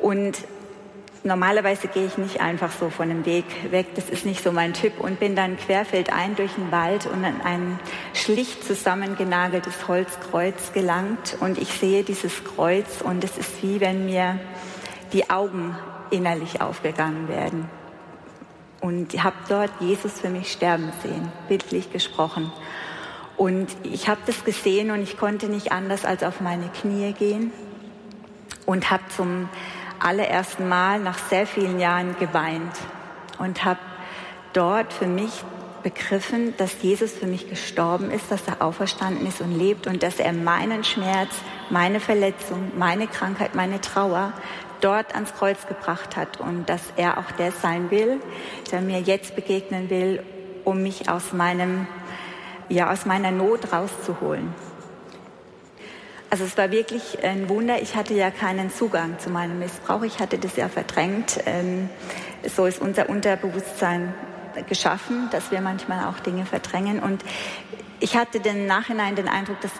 und Normalerweise gehe ich nicht einfach so von dem Weg weg, das ist nicht so mein Typ und bin dann querfeldein durch den Wald und an ein schlicht zusammengenageltes Holzkreuz gelangt und ich sehe dieses Kreuz und es ist wie wenn mir die Augen innerlich aufgegangen werden. Und habe dort Jesus für mich sterben sehen, bildlich gesprochen. Und ich habe das gesehen und ich konnte nicht anders als auf meine Knie gehen und habe zum allerersten Mal nach sehr vielen Jahren geweint und habe dort für mich begriffen, dass Jesus für mich gestorben ist, dass er auferstanden ist und lebt und dass er meinen Schmerz, meine Verletzung, meine Krankheit, meine Trauer dort ans Kreuz gebracht hat und dass er auch der sein will, der mir jetzt begegnen will, um mich aus meinem, ja, aus meiner Not rauszuholen. Also es war wirklich ein Wunder. Ich hatte ja keinen Zugang zu meinem Missbrauch. Ich hatte das ja verdrängt. Ähm, so ist unser Unterbewusstsein geschaffen, dass wir manchmal auch Dinge verdrängen. Und ich hatte den Nachhinein den Eindruck, dass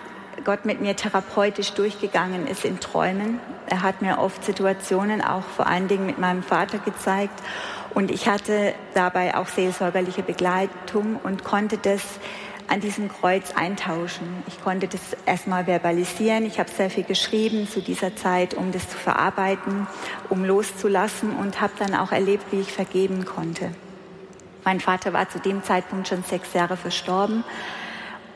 Gott mit mir therapeutisch durchgegangen ist in Träumen. Er hat mir oft Situationen auch vor allen Dingen mit meinem Vater gezeigt. Und ich hatte dabei auch seelsorgerliche Begleitung und konnte das an diesem Kreuz eintauschen. Ich konnte das erstmal verbalisieren. Ich habe sehr viel geschrieben zu dieser Zeit, um das zu verarbeiten, um loszulassen und habe dann auch erlebt, wie ich vergeben konnte. Mein Vater war zu dem Zeitpunkt schon sechs Jahre verstorben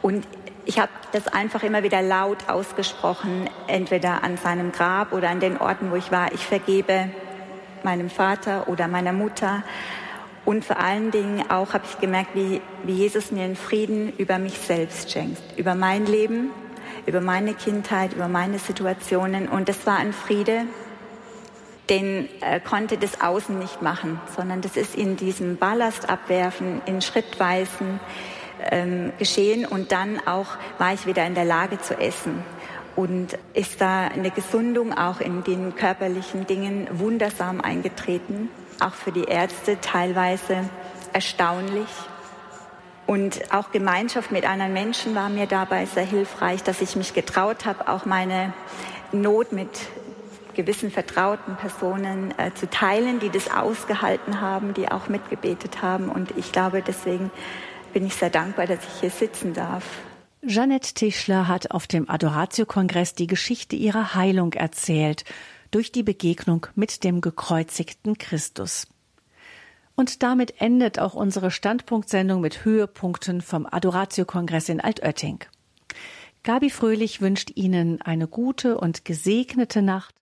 und ich habe das einfach immer wieder laut ausgesprochen, entweder an seinem Grab oder an den Orten, wo ich war. Ich vergebe meinem Vater oder meiner Mutter. Und vor allen Dingen auch habe ich gemerkt, wie, wie Jesus mir einen Frieden über mich selbst schenkt, über mein Leben, über meine Kindheit, über meine Situationen. Und das war ein Friede, den äh, konnte das Außen nicht machen, sondern das ist in diesem Ballast abwerfen, in Schrittweisen ähm, geschehen. Und dann auch war ich wieder in der Lage zu essen. Und ist da eine Gesundung auch in den körperlichen Dingen wundersam eingetreten, auch für die Ärzte teilweise erstaunlich. Und auch Gemeinschaft mit anderen Menschen war mir dabei sehr hilfreich, dass ich mich getraut habe, auch meine Not mit gewissen vertrauten Personen äh, zu teilen, die das ausgehalten haben, die auch mitgebetet haben. Und ich glaube, deswegen bin ich sehr dankbar, dass ich hier sitzen darf. Jeanette Tischler hat auf dem Adoratio-Kongress die Geschichte ihrer Heilung erzählt, durch die Begegnung mit dem gekreuzigten Christus. Und damit endet auch unsere Standpunktsendung mit Höhepunkten vom Adoratio-Kongress in Altötting. Gabi Fröhlich wünscht Ihnen eine gute und gesegnete Nacht